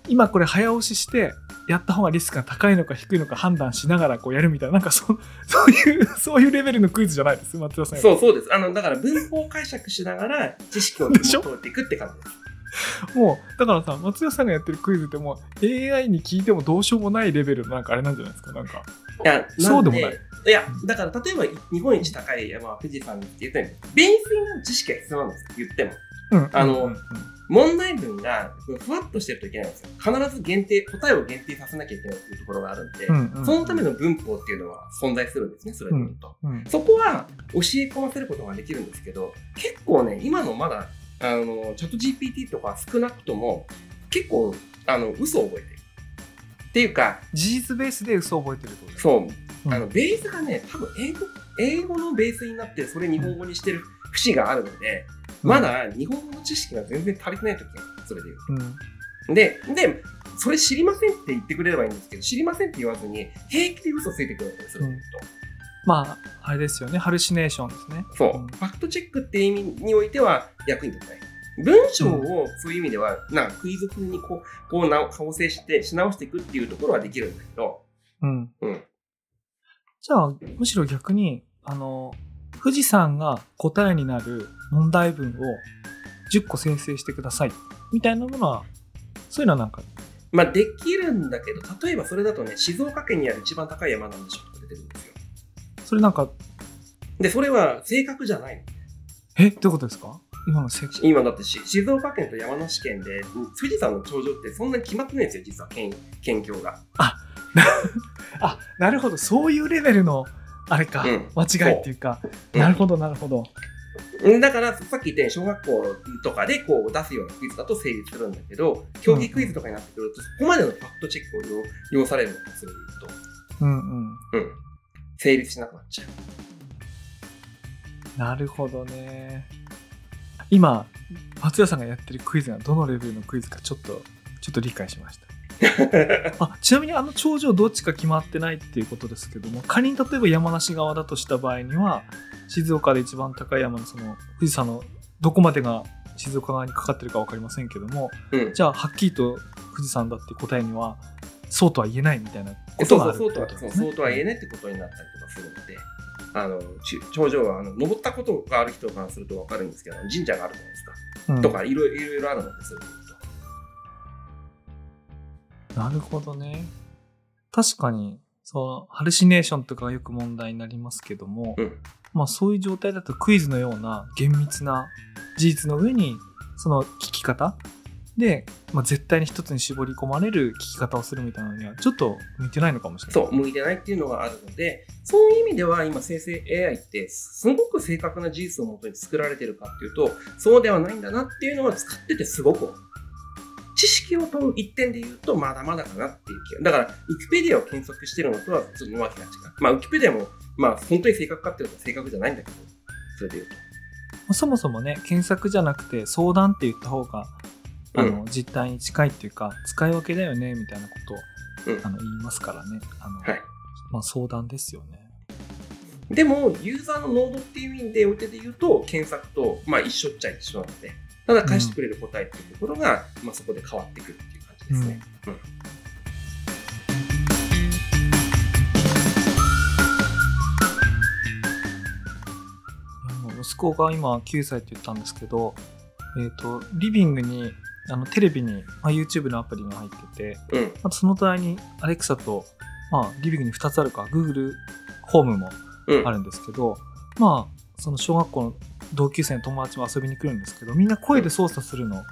今これ早押しして、やった方がリスクが高いのか低いのか判断しながらこうやるみたいな、なんかそ そういう、そういうレベルのクイズじゃないです、松田さん。そうそうです。あの、だから文法解釈しながら知識をでしょ？通っていくって感じです。もう、だからさ、松田さんがやってるクイズってもう AI に聞いてもどうしようもないレベルのなんかあれなんじゃないですか、なんか。いや、そうでもないいや、だから例えば日本一高い山は富士山って言ったように、ベースになる知識が必要なんですよ、言っても。うん。あのうんうん問題文がふわっとしてるといけないんですよ。必ず限定、答えを限定させなきゃいけないっていうところがあるんで、うんうんそのための文法っていうのは存在するんですね、それで言うと。うんそこは教え込ませることができるんですけど、結構ね、今のまだ、あの、チャット GPT とか少なくとも、結構、あの、嘘を覚えてる。っていうか、事実ベースで嘘を覚えてるってことそう、うんあの、ベースがね、多分英語、英語のベースになって、それ日本語にしてる節があるので、ま、だ日本語の知識が全然足りてない時がそれで言うと。うん。で、で、それ知りませんって言ってくれればいいんですけど、知りませんって言わずに、平気で嘘ついてくるんですよ、うんまあ、あれですよね、ハルシネーションですね。そう、うんファクトチェックっていう意味においては役に立たない。文章をそういう意味では、なんかクイズ風にこう、こうな構成して、し直していくっていうところはできるんだけど、うん。うん。じゃあ、むしろ逆に、あの、富士山が答えになる問題文を10個生成してください。みたいなものは、そういうのはなんか、まあ、できるんだけど、例えばそれだとね、静岡県にある一番高い山なんでしょとか出てるんですよ。それなんか、で、それは正確じゃないの。え？どういうことですか？今のせ今だってし静岡県と山梨県で、うん富士山の頂上ってそんなに決まってないんですよ、実は県、県境が。あ、なるほど。そういうレベルの、あれか、うん間違いっていうか、うんなるほど、なるほど。うんだから、さっき言ったように小学校とかでこう出すようなクイズだと成立するんだけど、競技クイズとかになってくると、そこまでのファクトチェックを要要されるのか、それで言うと。うんうん。うん。成立しなくなっちゃう。なるほどね。今、松屋さんがやってるクイズがどのレベルのクイズかちょっと、ちょっと理解しました。あちなみにあの頂上どっちか決まってないっていうことですけども仮に例えば山梨側だとした場合には静岡で一番高い山のその富士山のどこまでが静岡側にかかってるか分かりませんけどもうん。じゃあはっきりと富士山だって答えにはそうとは言えないみたいなこそうとがあそう、るそうとは、そうことですね。そうとは言えねってことになったりとかするので、あの、ち頂上は、あの、登ったことがある人からするとわかるんですけど、神社があるじゃないですか。うんとか、いろいろあるので、そういうと。なるほどね。確かに、その、ハルシネーションとかがよく問題になりますけども、うんまあそういう状態だとクイズのような厳密な事実の上に、その聞き方で、まあ、絶対に一つに絞り込まれる聞き方をするみたいなのにはちょっと向いてないのかもしれない。そう、向いてないっていうのがあるので、そういう意味では今生成 AI ってすごく正確な事実をもとに作られてるかっていうと、そうではないんだなっていうのは使っててすごく知識を問う一点で言うと、まだまだかなっていう気が。だから、ウキペディアを検索してるのとはちょっとわけが違う。まあ、ウキペディアも、まあ、本当に正確かっていうと正確じゃないんだけど、それで言うと。そもそもね、検索じゃなくて相談って言った方が、あの、うん実態に近いっていうか、使い分けだよね、みたいなことを、うんあの言いますからね。あの、はい。まあ相談ですよね。でも、ユーザーのノードっていう意味でおいてで言うと、検索と、まあ、一緒っちゃ一緒なので、ただ返してくれる答えっていうところが、まあ、そこで変わってくるっていう感じですね。うん息子が今9歳って言ったんですけど、えっ、と、リビングに、あのテレビに、まあ、YouTube のアプリが入ってて、うん。あとその隣に Alexa と、まあ、リビングに2つあるか、Google ホームもうん。あるんですけど、まあ、その小学校の同級生の友達も遊びに来るんですけど、みんな声で操作するの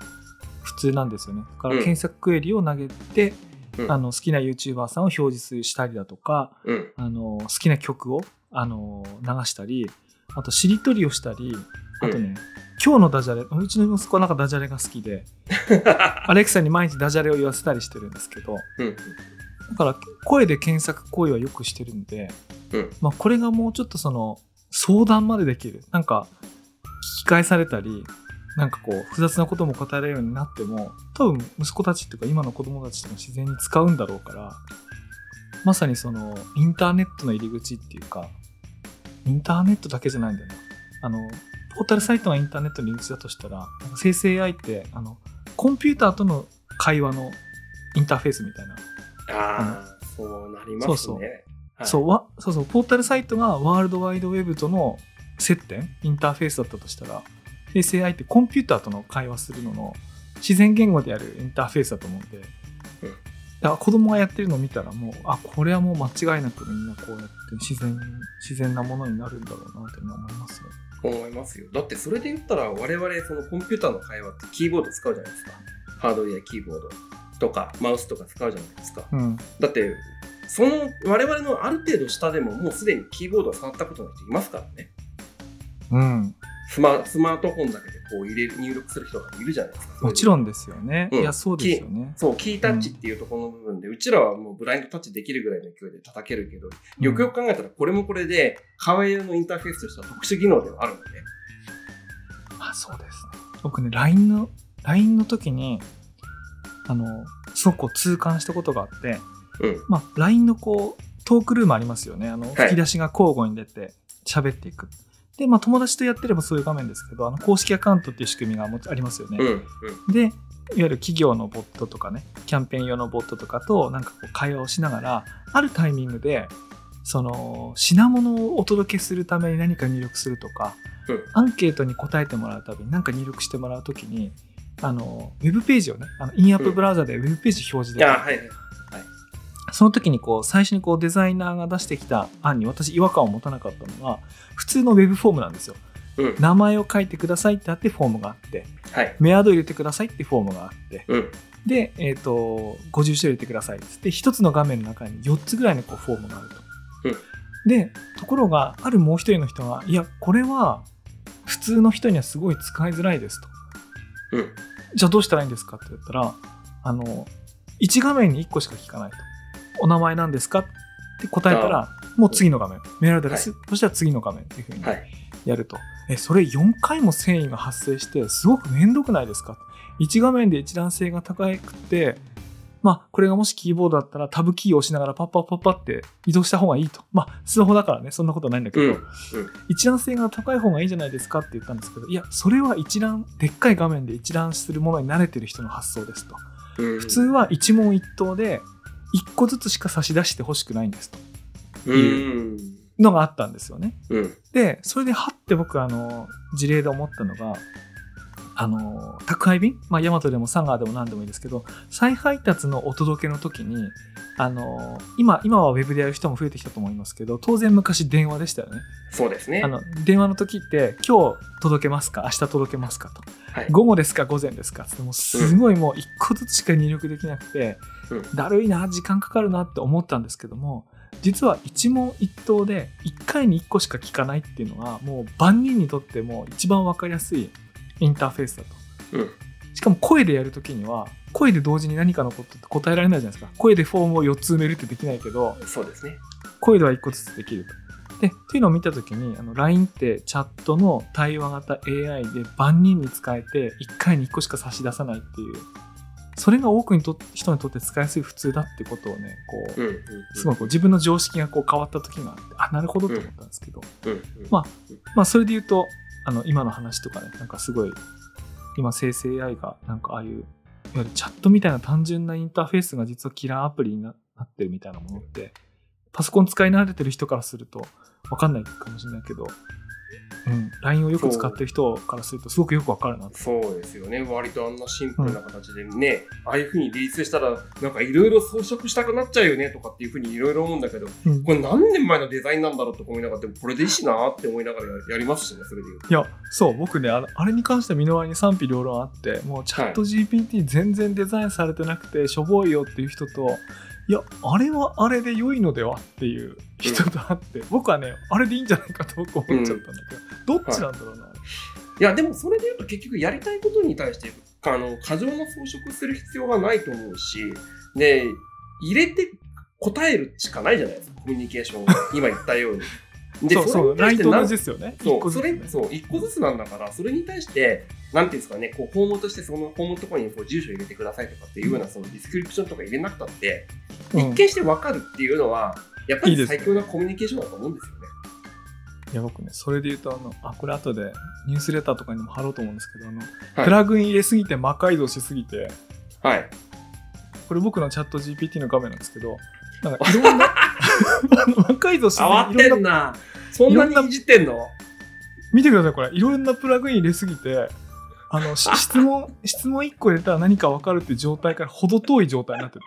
普通なんですよね。だからうん検索クエリを投げて、うんあの好きな YouTuber さんを表示したりだとか、うん。あの好きな曲をあの流したり、あとしりとりをしたり、あとね、今日のダジャレ、うちの息子はなんかダジャレが好きで、アレクサに毎日ダジャレを言わせたりしてるんですけど、うん。だから声で検索行為はよくしてるんで、うん。まあ、これがもうちょっとその相談までできる。なんか聞き返されたりなんかこう複雑なことも答えられるようになっても多分息子たちっていうか今の子供たちっても自然に使うんだろうからまさにそのインターネットの入り口っていうかインターネットだけじゃないんだよなあのポータルサイトがインターネットの入り口だとしたら生成 AI ってあのコンピューターとの会話のインターフェースみたいな。ああ、そうなりますね。そうそう。はい。そうわそうそう。ポータルサイトがワールドワイドウェブとの接点インターフェースだったとしたら生成 AI ってコンピューターとの会話するのの自然言語であるインターフェースだと思うんで、うん。だから子供がやってるのを見たらもうあこれはもう間違いなくみんなこうやって自然自然なものになるんだろうなっていうのは思いますね。思いますよ。だってそれで言ったら我々そのコンピューターの会話ってキーボード使うじゃないですか。ハードウェアキーボードとかマウスとか使うじゃないですか。うん、だってその我々のある程度下でももうすでにキーボードを触ったことない人いますからね。うん、スマスマートフォンだけでこう入れる入力する人がいるじゃないですか。ん。もちろんですよね。うんいやそうですよね。そう、キータッチっていうところの部分で、うちらはもうブラインドタッチできるぐらいの勢いで叩けるけど、よくよく考えたらこれもこれで、会話用のインターフェースとしては特殊技能ではあるので。あ、そうですね。僕ね、LINE の、LINE の時に、あの、すごく痛感したことがあって、うん。まあ、LINE のこう、トークルームありますよね。あの、い吹き出しが交互に出て、喋っていく。で、まあ、友達とやってればそういう画面ですけど、あの、公式アカウントっていう仕組みがありますよね。うん。うん。で、いわゆる企業のボットとかね、キャンペーン用のボットとかと、なんかこう、会話をしながら、あるタイミングで、その、品物をお届けするために何か入力するとか、うんアンケートに答えてもらうたびに何か入力してもらうときに、あの、ウェブページをね、あのインアップブラウザでウェブページ表示できる、あ、はいはい。その時にこう、最初にこうデザイナーが出してきた案に私違和感を持たなかったのは、普通のウェブフォームなんですよ。うん。名前を書いてくださいってあってフォームがあって、はい。メアド入れてくださいってフォームがあって、うん。で、えっ、と、ご住所入れてくださいっつって、一つの画面の中に4つぐらいのこうフォームがあると。で、ところが、あるもう一人の人が、いや、これは普通の人にはすごい使いづらいですと。うん。じゃあどうしたらいいんですかって言ったら、あの、1画面に1個しか聞かないと。お名前なんですか？って答えたら、もう次の画面。メールアドレス、そしたら次の画面っていうふうにはい。やると。え、それ4回も繊維が発生して、すごくめんどくないですか ?1 画面で一覧性が高くて、まあ、これがもしキーボードだったらタブキーを押しながらパッパッパッパって移動した方がいいと。まあ、スマホだからね、そんなことはないんだけど、うん。一覧性が高い方がいいんじゃないですかって言ったんですけど、いや、それは一覧、でっかい画面で一覧するものに慣れてる人の発想ですと。うん。普通は一問一答で、一個ずつしか差し出してほしくないんですと。うん。のがあったんですよね。うん。で、それではって僕あの、事例で思ったのが、あの、宅配便？まあ、ヤマトでもサンガーでも何でもいいですけど、再配達のお届けの時に、あの、今、今はウェブでやる人も増えてきたと思いますけど、当然昔電話でしたよね。そうですね。あの、電話の時って、今日届けますか？明日届けますか？と。はい。午後ですか？午前ですか？ってもうすごいもう一個ずつしか入力できなくて、うんだるいな時間かかるなって思ったんですけども実は一問一答で1回に1個しか聞かないっていうのがもう万人にとっても一番分かりやすいインターフェースだとうん。しかも声でやるときには声で同時に何かのことって答えられないじゃないですか声でフォームを4つ埋めるってできないけどそうですね。声では1個ずつできると。でっていうのを見た時にあの LINE ってチャットの対話型 AI で万人に使えて1回に1個しか差し出さないっていうそれが多くにと人にとって使いやすい普通だってことをねこう、うん。うん。すごいこう自分の常識がこう変わった時があってあなるほどと思ったんですけど、うん。うん。まあまあそれで言うとあの今の話とかねなんかすごい今生成 AI がなんかああいういわゆるチャットみたいな単純なインターフェースが実はキラーアプリにななってるみたいなものってパソコン使い慣れてる人からすると分かんないかもしれないけど、うん、LINE をよく使ってる人からするとすごくよく分かるなと。そうですよね。割とあんなシンプルな形でね、ああいうふうにリリースしたら、なんかいろいろ装飾したくなっちゃうよねとかっていうふうにいろいろ思うんだけど、うんこれ何年前のデザインなんだろうとか思いながら、でもこれでいいしなって思いながらややりますしね、それで。いやそう僕ねあれあれに関しては身の回りに賛否両論あってもうチャット GPT 全然デザインされてなくてしょぼいよっていう人といやあれはあれで良いのではっていう人とあって、僕はねあれでいいんじゃないかと僕思っちゃったんだけど、どっちなんだろうな、いや、でもそれで言うと結局やりたいことに対して、あの、過剰な装飾する必要はないと思うし、で、入れて答えるしかないじゃないですか、コミュニケーションを。今言ったように。で、そうそうれに対 LINE と同じですよね。一そう、それ、そう、一個ずつなんだから、それに対して、なんていうんですかね、こう、フォームとして、そのフォームのところにこう住所入れてくださいとかっていうような、そのディスクリプションとか入れなくたって、うん。一見してわかるっていうのは、やっぱり最強なコミュニケーションだと思うんですよね。いや僕ねそれで言うとあのあこれ後でニュースレターとかにも貼ろうと思うんですけどあの、はい。プラグイン入れすぎて魔改造しすぎてはい。これ僕のチャット GPT の画面なんですけどなんかいろんな 魔改造していろんな。そんなにいじってんの？見てくださいこれいろんなプラグイン入れすぎてあのし 質問質問1個入れたら何か分かるっていう状態から程遠い状態になってて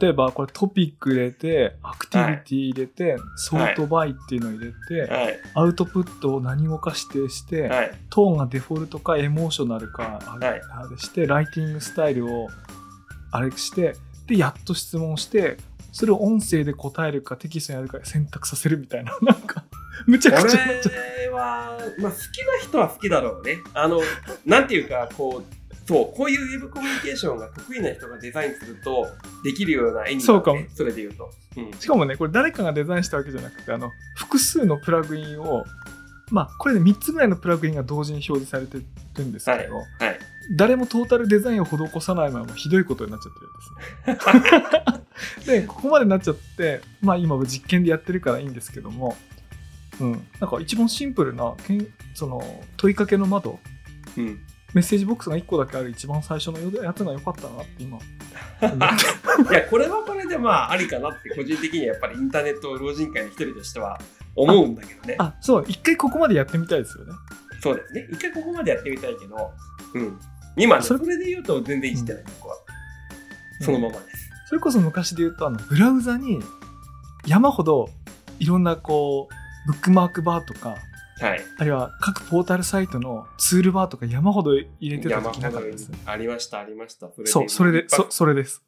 例えばこれトピック入れてアクティビティ入れて、ソートバイっていうのを入れて、はい。アウトプットを何語か指定して、はい。トーンがデフォルトかエモーショナルかあれしてライティングスタイルをあれしてでやっと質問してそれを音声で答えるかテキストにやるか選択させるみたいな なんかむちゃこくちゃになっちゃっれは、まあ、好きな人は好きだろうね。あの、なんていうか、こう、そう、こういうウェブコミュニケーションが得意な人がデザインすると、できるような絵になる、ね、そうかもそれで言うと。うん。たしかもねこれ誰かがデザインしたわけじゃなくてあの複数のプラグインをまあこれで3つぐらいのプラグインが同時に表示されてるんですけど、はい。はい。誰もトータルデザインを施さないままひどいことになっちゃってるんですね。で、ここまでなっちゃって、まあ今実験でやってるからいいんですけども、うん、なんか一番シンプルなけんその問いかけの窓、うん。メッセージボックスが1個だけある一番最初のやつが良かったなって今。いや、これはこれでまあ、ありかなって、個人的にはやっぱりインターネット老人会の一人としては思うんだけどね。あ、そう、一回ここまでやってみたいですよね。そうですね。一回ここまでやってみたいけど、うん。今ね、それそれで言うと全然いじってない、僕は。そのままです。それこそ昔で言うと、あの、ブラウザに山ほどいろんなこう、ブックマークバーとか、はい。あるいは各ポータルサイトのツールバーとか山ほど入れてた山時なかったですね。ありました、ありました。それそう、それで、そ、それです。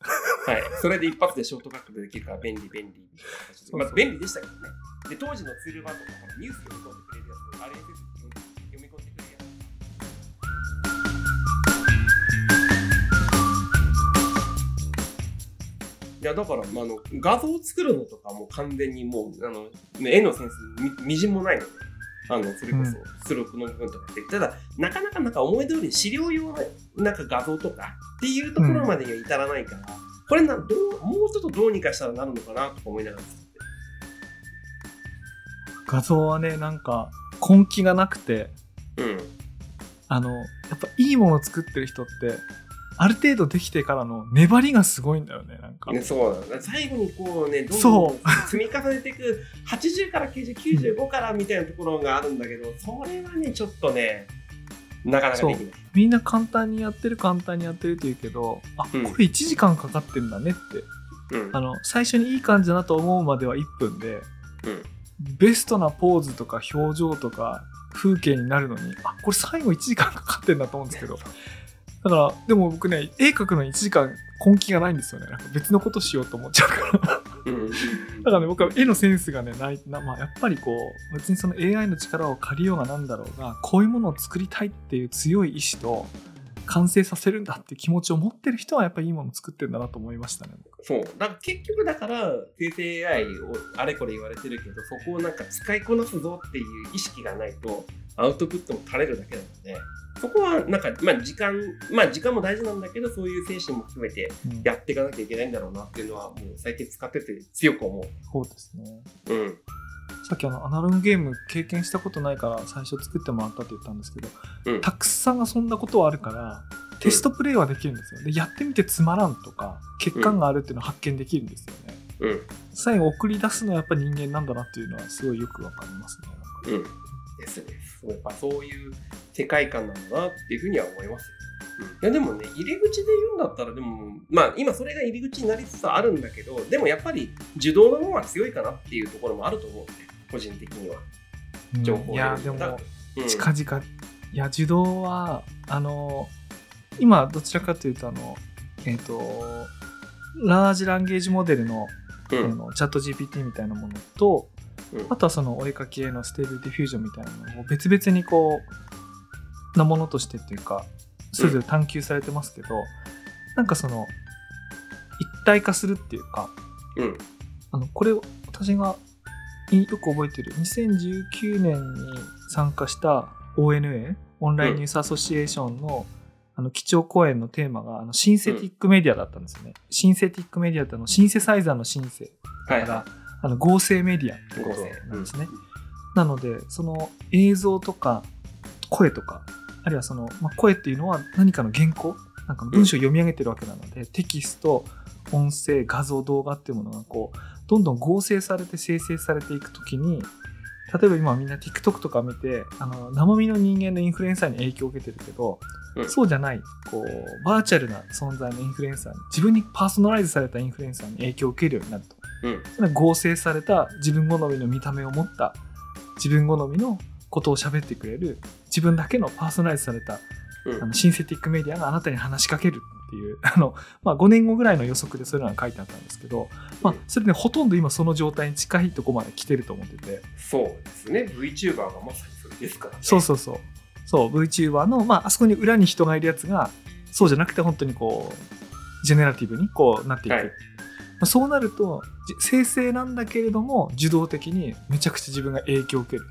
はい。それで一発でショートカットでできるから便利、便利まあ、便利でしたけどね。で、当時のツールバーとか、ニュース読み込んでくれるやつ、RSS 読やだから、まあ、あの画像を作るのとかも完全にもうあの、ね、絵のセンスみみじんもないのであのそれこうんそ出力の部分とかって、ただなかなかなんか思い通り資料用のなんか画像とかっていうところまでには至らないから、これなどうもうちょっとどうにかしたらなるのかなとか思いながら作って画像はね、なんか根気がなくて、うん。あの、やっぱいいものを作ってる人って、ある程度できてからの粘りがすごいんだよね、なんか。ね、そうなんだ最後にこうねどんどそん積み重ねていく80から9095からみたいなところがあるんだけどそれはねちょっとねなかなかできない。みんな簡単にやってる簡単にやってるって言うけどあこうん。れ1時間かかってんだねって。うん。あの最初にいい感じだなと思うまでは1分でうん。ベストなポーズとか表情とか風景になるのにあこれ最後1時間かかってんだと思うんですけどだからでも僕ね絵描くのに1時間根気がないんですよね。なんか別のことしようと思っちゃうから。だからね僕は絵のセンスがねないな、まあ、やっぱりこう別にその AI の力を借りようがなんだろうがこういうものを作りたいっていう強い意志と完成させるんだっていう気持ちを持ってる人はやっぱりいいものを作ってるんだなと思いましたね僕そう。だから結局だから、生成 AI をあれこれ言われてるけど、そこをなんか使いこなすぞっていう意識がないと、アウトプットも垂れるだけなので、そこはなんか、まあ時間、まあ時間も大事なんだけど、そういう精神も含めてうんやっていかなきゃいけないんだろうなっていうのは、もう最近使ってて強く思そうですねう。うん。さっきあのアナログゲーム経験したことないから最初作ってもらったって言ったんですけど、うんたくさん遊んだことはあるからテストプレイはできるんですよでやってみてつまらんとか欠陥があるっていうのを発見できるんですよね、うん。最後送り出すのはやっぱ人間なんだなっていうのはすごいよくわかりますねうん。ですです。やっぱそういう世界観なんだなっていうふうには思いますよ。いやでもね、入り口で言うんだったら、でも、まあ今それが入り口になりつつあるんだけど、でもやっぱり受動の方が強いかなっていうところもあると思うね、個人的には。うん情報をいやでもうん近々いや受動はあの今どちらかというとあのえっ、とラージランゲージモデルの,、うんあのチャット GPT みたいなものとうんあとはそのお絵かき AI のステーブルディフュージョンみたいなのを別々にこうなものとしてっていうかそれぞれ探求されてますけど、なんかその一体化するっていうかうん。あのこれ私がいよく覚えてる2019年に参加した ONA オンラインニュースアソシエーションの,、あの基調講演のテーマがあのシンセティックメディアだったんですよね、シンセティックメディアってあのシンセサイザーのシンセ。はい。だから、あの合成メディアってことなんですね、なのでその映像とか声とかあるいはその、まあ、声っていうのは何かの原稿なんかの文章を読み上げてるわけなので、テキスト音声画像動画っていうものがこうどんどん合成されて生成されていくときに例えば今みんな TikTok とか見てあの生身の人間のインフルエンサーに影響を受けてるけど、うんそうじゃないこうバーチャルな存在のインフルエンサーに自分にパーソナライズされたインフルエンサーに影響を受けるようになると。うん。合成された自分好みの見た目を持った自分好みのことを喋ってくれる自分だけのパーソナライズされたうん。あのシンセティックメディアがあなたに話しかけるっていう あの、まあ、5年後ぐらいの予測でそういうのが書いてあったんですけど、まあ、それでほとんど今その状態に近いとこまで来てると思っててそうですね。VTuber がまさにそれですからね。そうそうそうそう VTuber の、まあ、あそこに裏に人がいるやつがそうじゃなくて本当にこうジェネラティブにこうなっていく、はい。まあ、そうなるとじ生成なんだけれども受動的にめちゃくちゃ自分が影響を受ける。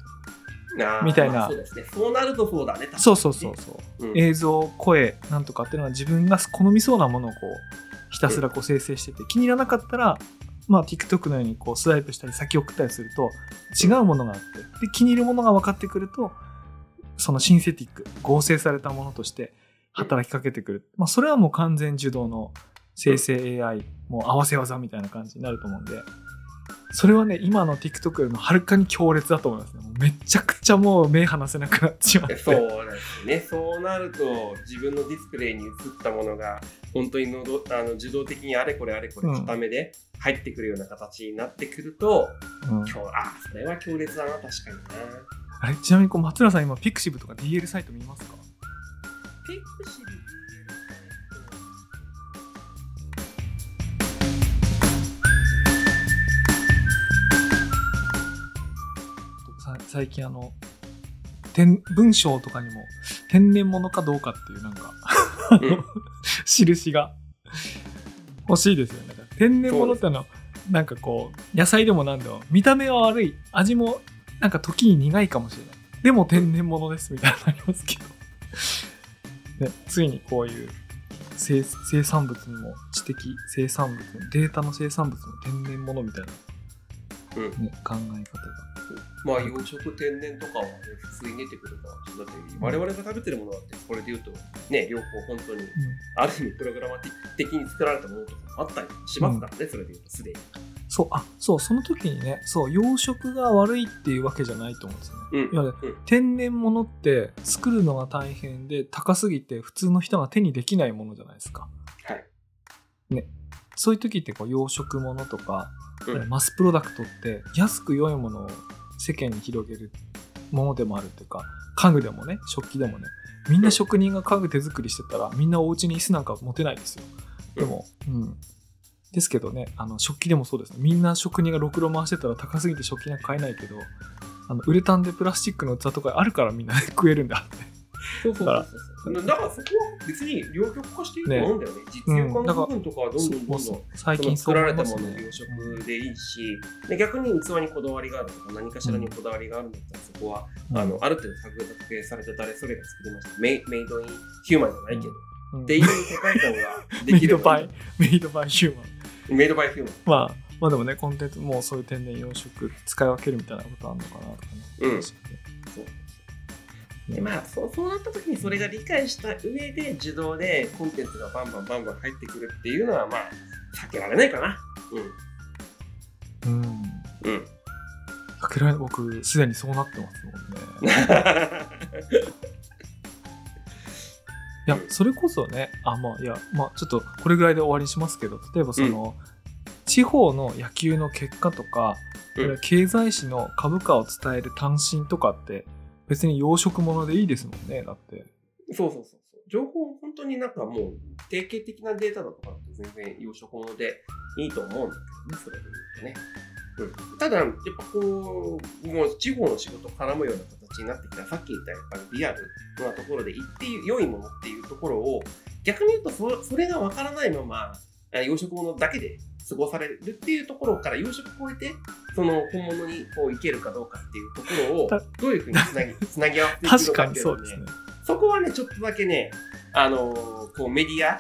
みたいな。まあそうですね。そうなるとそうだね。そうそうそうそう。うん。映像声なんとかっていうのは自分が好みそうなものをこうひたすらこう生成してて気に入らなかったら、まあ、TikTok のようにこうスワイプしたり先送ったりすると違うものがあって。で気に入るものが分かってくるとそのシンセティック合成されたものとして働きかけてくる、まあ、それはもう完全受動の生成 AI もう合わせ技みたいな感じになると思うんで。それはね今の TikTok よりもはるかに強烈だと思いますね。めちゃくちゃもう目離せなくなってしまって。そうなんですね。そうなると、自分のディスプレイに映ったものが、本当にのどあの自動的にあれこれあれこれ固めで入ってくるような形になってくると、うん。今日あそれは強烈だな、確かにな。あれちなみにこう松浦さん今ピクシブとか DL サイト見ますか？ピクシブさ最近あの天文章とかにも天然物かどうかっていうなんか 印が欲しいですよね。天然物ってのはなんかこう野菜でもなんでも見た目は悪い味もなんか時に苦いかもしれない。でも天然物ですみたいなありますけど、ね、ついにこういう生生産物にも知的生産物データの生産物の天然物みたいな、うんね、考え方がまあ養殖天然とかはね、普通に出てくるから、だって我々が食べてるものだって、これで言うと、ね、両方本当に、ある意味プログラマティック的に作られたものとかもあったりしますからね、それで言うとすでに。そう、あ、そう、その時にね、そう、養殖が悪いっていうわけじゃないと思うんですよね。うん。いわゆる天然物って作るのが大変で高すぎて普通の人が手にできないものじゃないですか。はい。そういう時ってこう養殖物とか、うんマスプロダクトって安く良いものを世間に広げるものでもあるっていうか家具でもね食器でもねみんな職人が家具手作りしてたらみんなお家に椅子なんか持てないですよ。でも、うん。ですけどね、あの食器でもそうですね。みんな職人がろくろ回してたら高すぎて食器なんか買えないけど、あのウレタンでプラスチックの器とかあるからみんな 食えるんだって。だかそうそう。だからそこは別に両極化していいと思うんだよね。実用化の部分とかはどんどんどんどん最近作られたものの養殖でいいし、で逆に器にこだわりがあるとか何かしらにこだわりがあるんだったらそこは、うん。あのある程度作定された誰それが作りましたメイメイドインヒューマンじゃないけど、うんっていう世界観がメイできればドバイ、メイドバイヒューマン。メイドバイヒューマン。まあ、まあでもね、コンテンツもうそういう天然養殖使い分けるみたいなことあるのかなとかね。うん。そうでまあそうそうなった時にそれが理解した上で自動でコンテンツがバンバンバンバン入ってくるっていうのはまあ避けられないかな。うん。うん。うん。かけられ僕、すでにそうなってますもんね。いや、それこそね、あ、まあ、いや、まあ、ちょっとこれぐらいで終わりにしますけど、例えばその、地方の野球の結果とか、うん。経済誌の株価を伝える単身とかって、別に養殖物でいいですもんね、だって。そうそうそうそう。情報、本当になんかもう、定型的なデータだとかって全然養殖物でいいと思うんだけどね、それで言うとね。うん、ただ、やっぱこう、もう地方の仕事絡むような形になってきた、さっき言ったやっぱりリアルなところで行って良いものっていうところを、逆に言うとそ、それがわからないまま、養殖物だけで過ごされるっていうところから養殖を超えて、その本物にこういけるかどうかっていうところをた、どういうふうにつなぎ つなぎ合わせていくの確かっていうのをねそうですね。そこはね、ちょっとだけね、あのーこうメディア、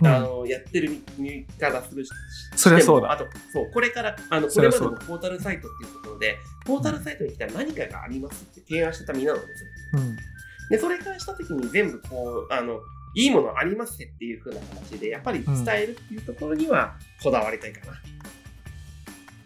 うんあのーやってる見方するしそりゃそうだあと、そう、これから、あの、これまでのポータルサイトっていうところで、ポータルサイトに来たら何かがありますって提案してた身なのですよ。うん。で、それからしたときに全部こう、あの、いいものありますっていう風な形で、やっぱり伝えるっていうところにはこだわりたいかな。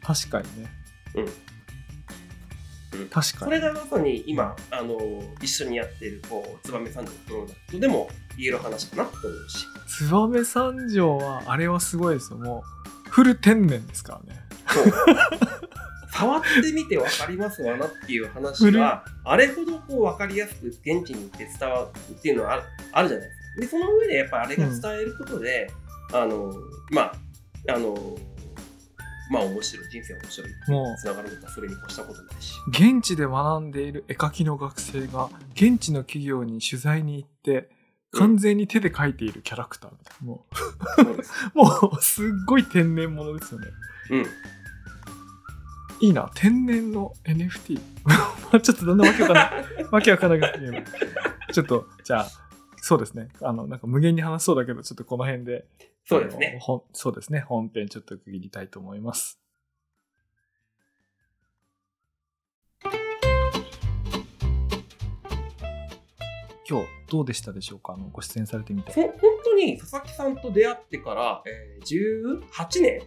確かにね。うんうん確かに。それがまさに今、あの一緒にやってる、こう、燕三条のプロダクトでも言える話かなと思うし。燕三条は、あれはすごいですよ。もう、フル天然ですからね。そう 触ってみて分かりますわなっていう話は、あれほどこう分かりやすく現地に行って伝わるっていうのはあるあるじゃないですか。で、その上でやっぱあれが伝えることで、あの、まあ、あの、まあ面白い、人生面白い。もつながるんだったらそれに越したことないし。う、現地で学んでいる絵描きの学生が、現地の企業に取材に行って、完全に手で描いているキャラクターみたいな。もそう もう、すっごい天然物ですよね。うん。いいな、天然の NFT。ま あちょっとだんだんわけわかんない。わけわかんなくなってちょっと、じゃあ、そうですね。あの、なんか無限に話しそうだけど、ちょっとこの辺で。そうですねそうですね。本編ちょっと区切りたいと思います。今日どうでしたでしょうか？あのご出演されてみて。ほ本当に佐々木さんと出会ってから、えー、18年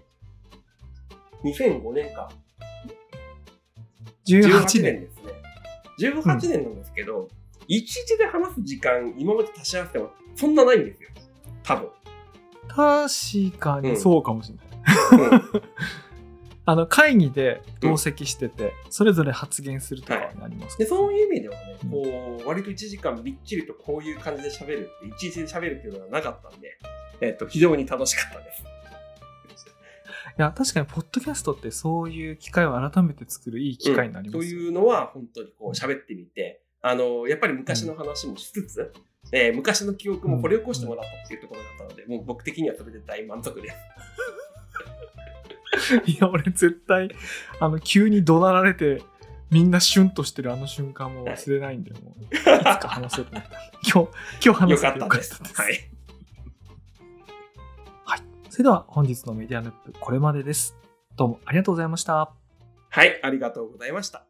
?2005 年か。18 18年。年ですね。18年なんですけど、一日で話す時間、今まで足し合わせてもそんなないんですよ。多分。確かにそうかもしれない。うん あの会議で同席してて、それぞれ発言するとかはありますか、でそういう意味ではねうん、こう、割と1時間びっちりとこういう感じで喋るって、一日で喋るっていうのはなかったんで、えっと、非常に楽しかったです。いや確かにポッドキャストってそういう機会を改めて作るいい機会になりますよ、というのは、本当にこう喋ってみて、あの、やっぱり昔の話もしつつ、えー昔の記憶も掘り起こしてもらったっていうところだったので、もう僕的にはそれで大満足です。いや俺絶対あの急に怒鳴られてみんなシュンとしてるあの瞬間も忘れないんで、もう。いつか話そうと思った。今日今日話せよかてよかったです。ったです。はい。それでは本日のメディアヌップこれまでです。どうもありがとうございました。はい、ありがとうございました。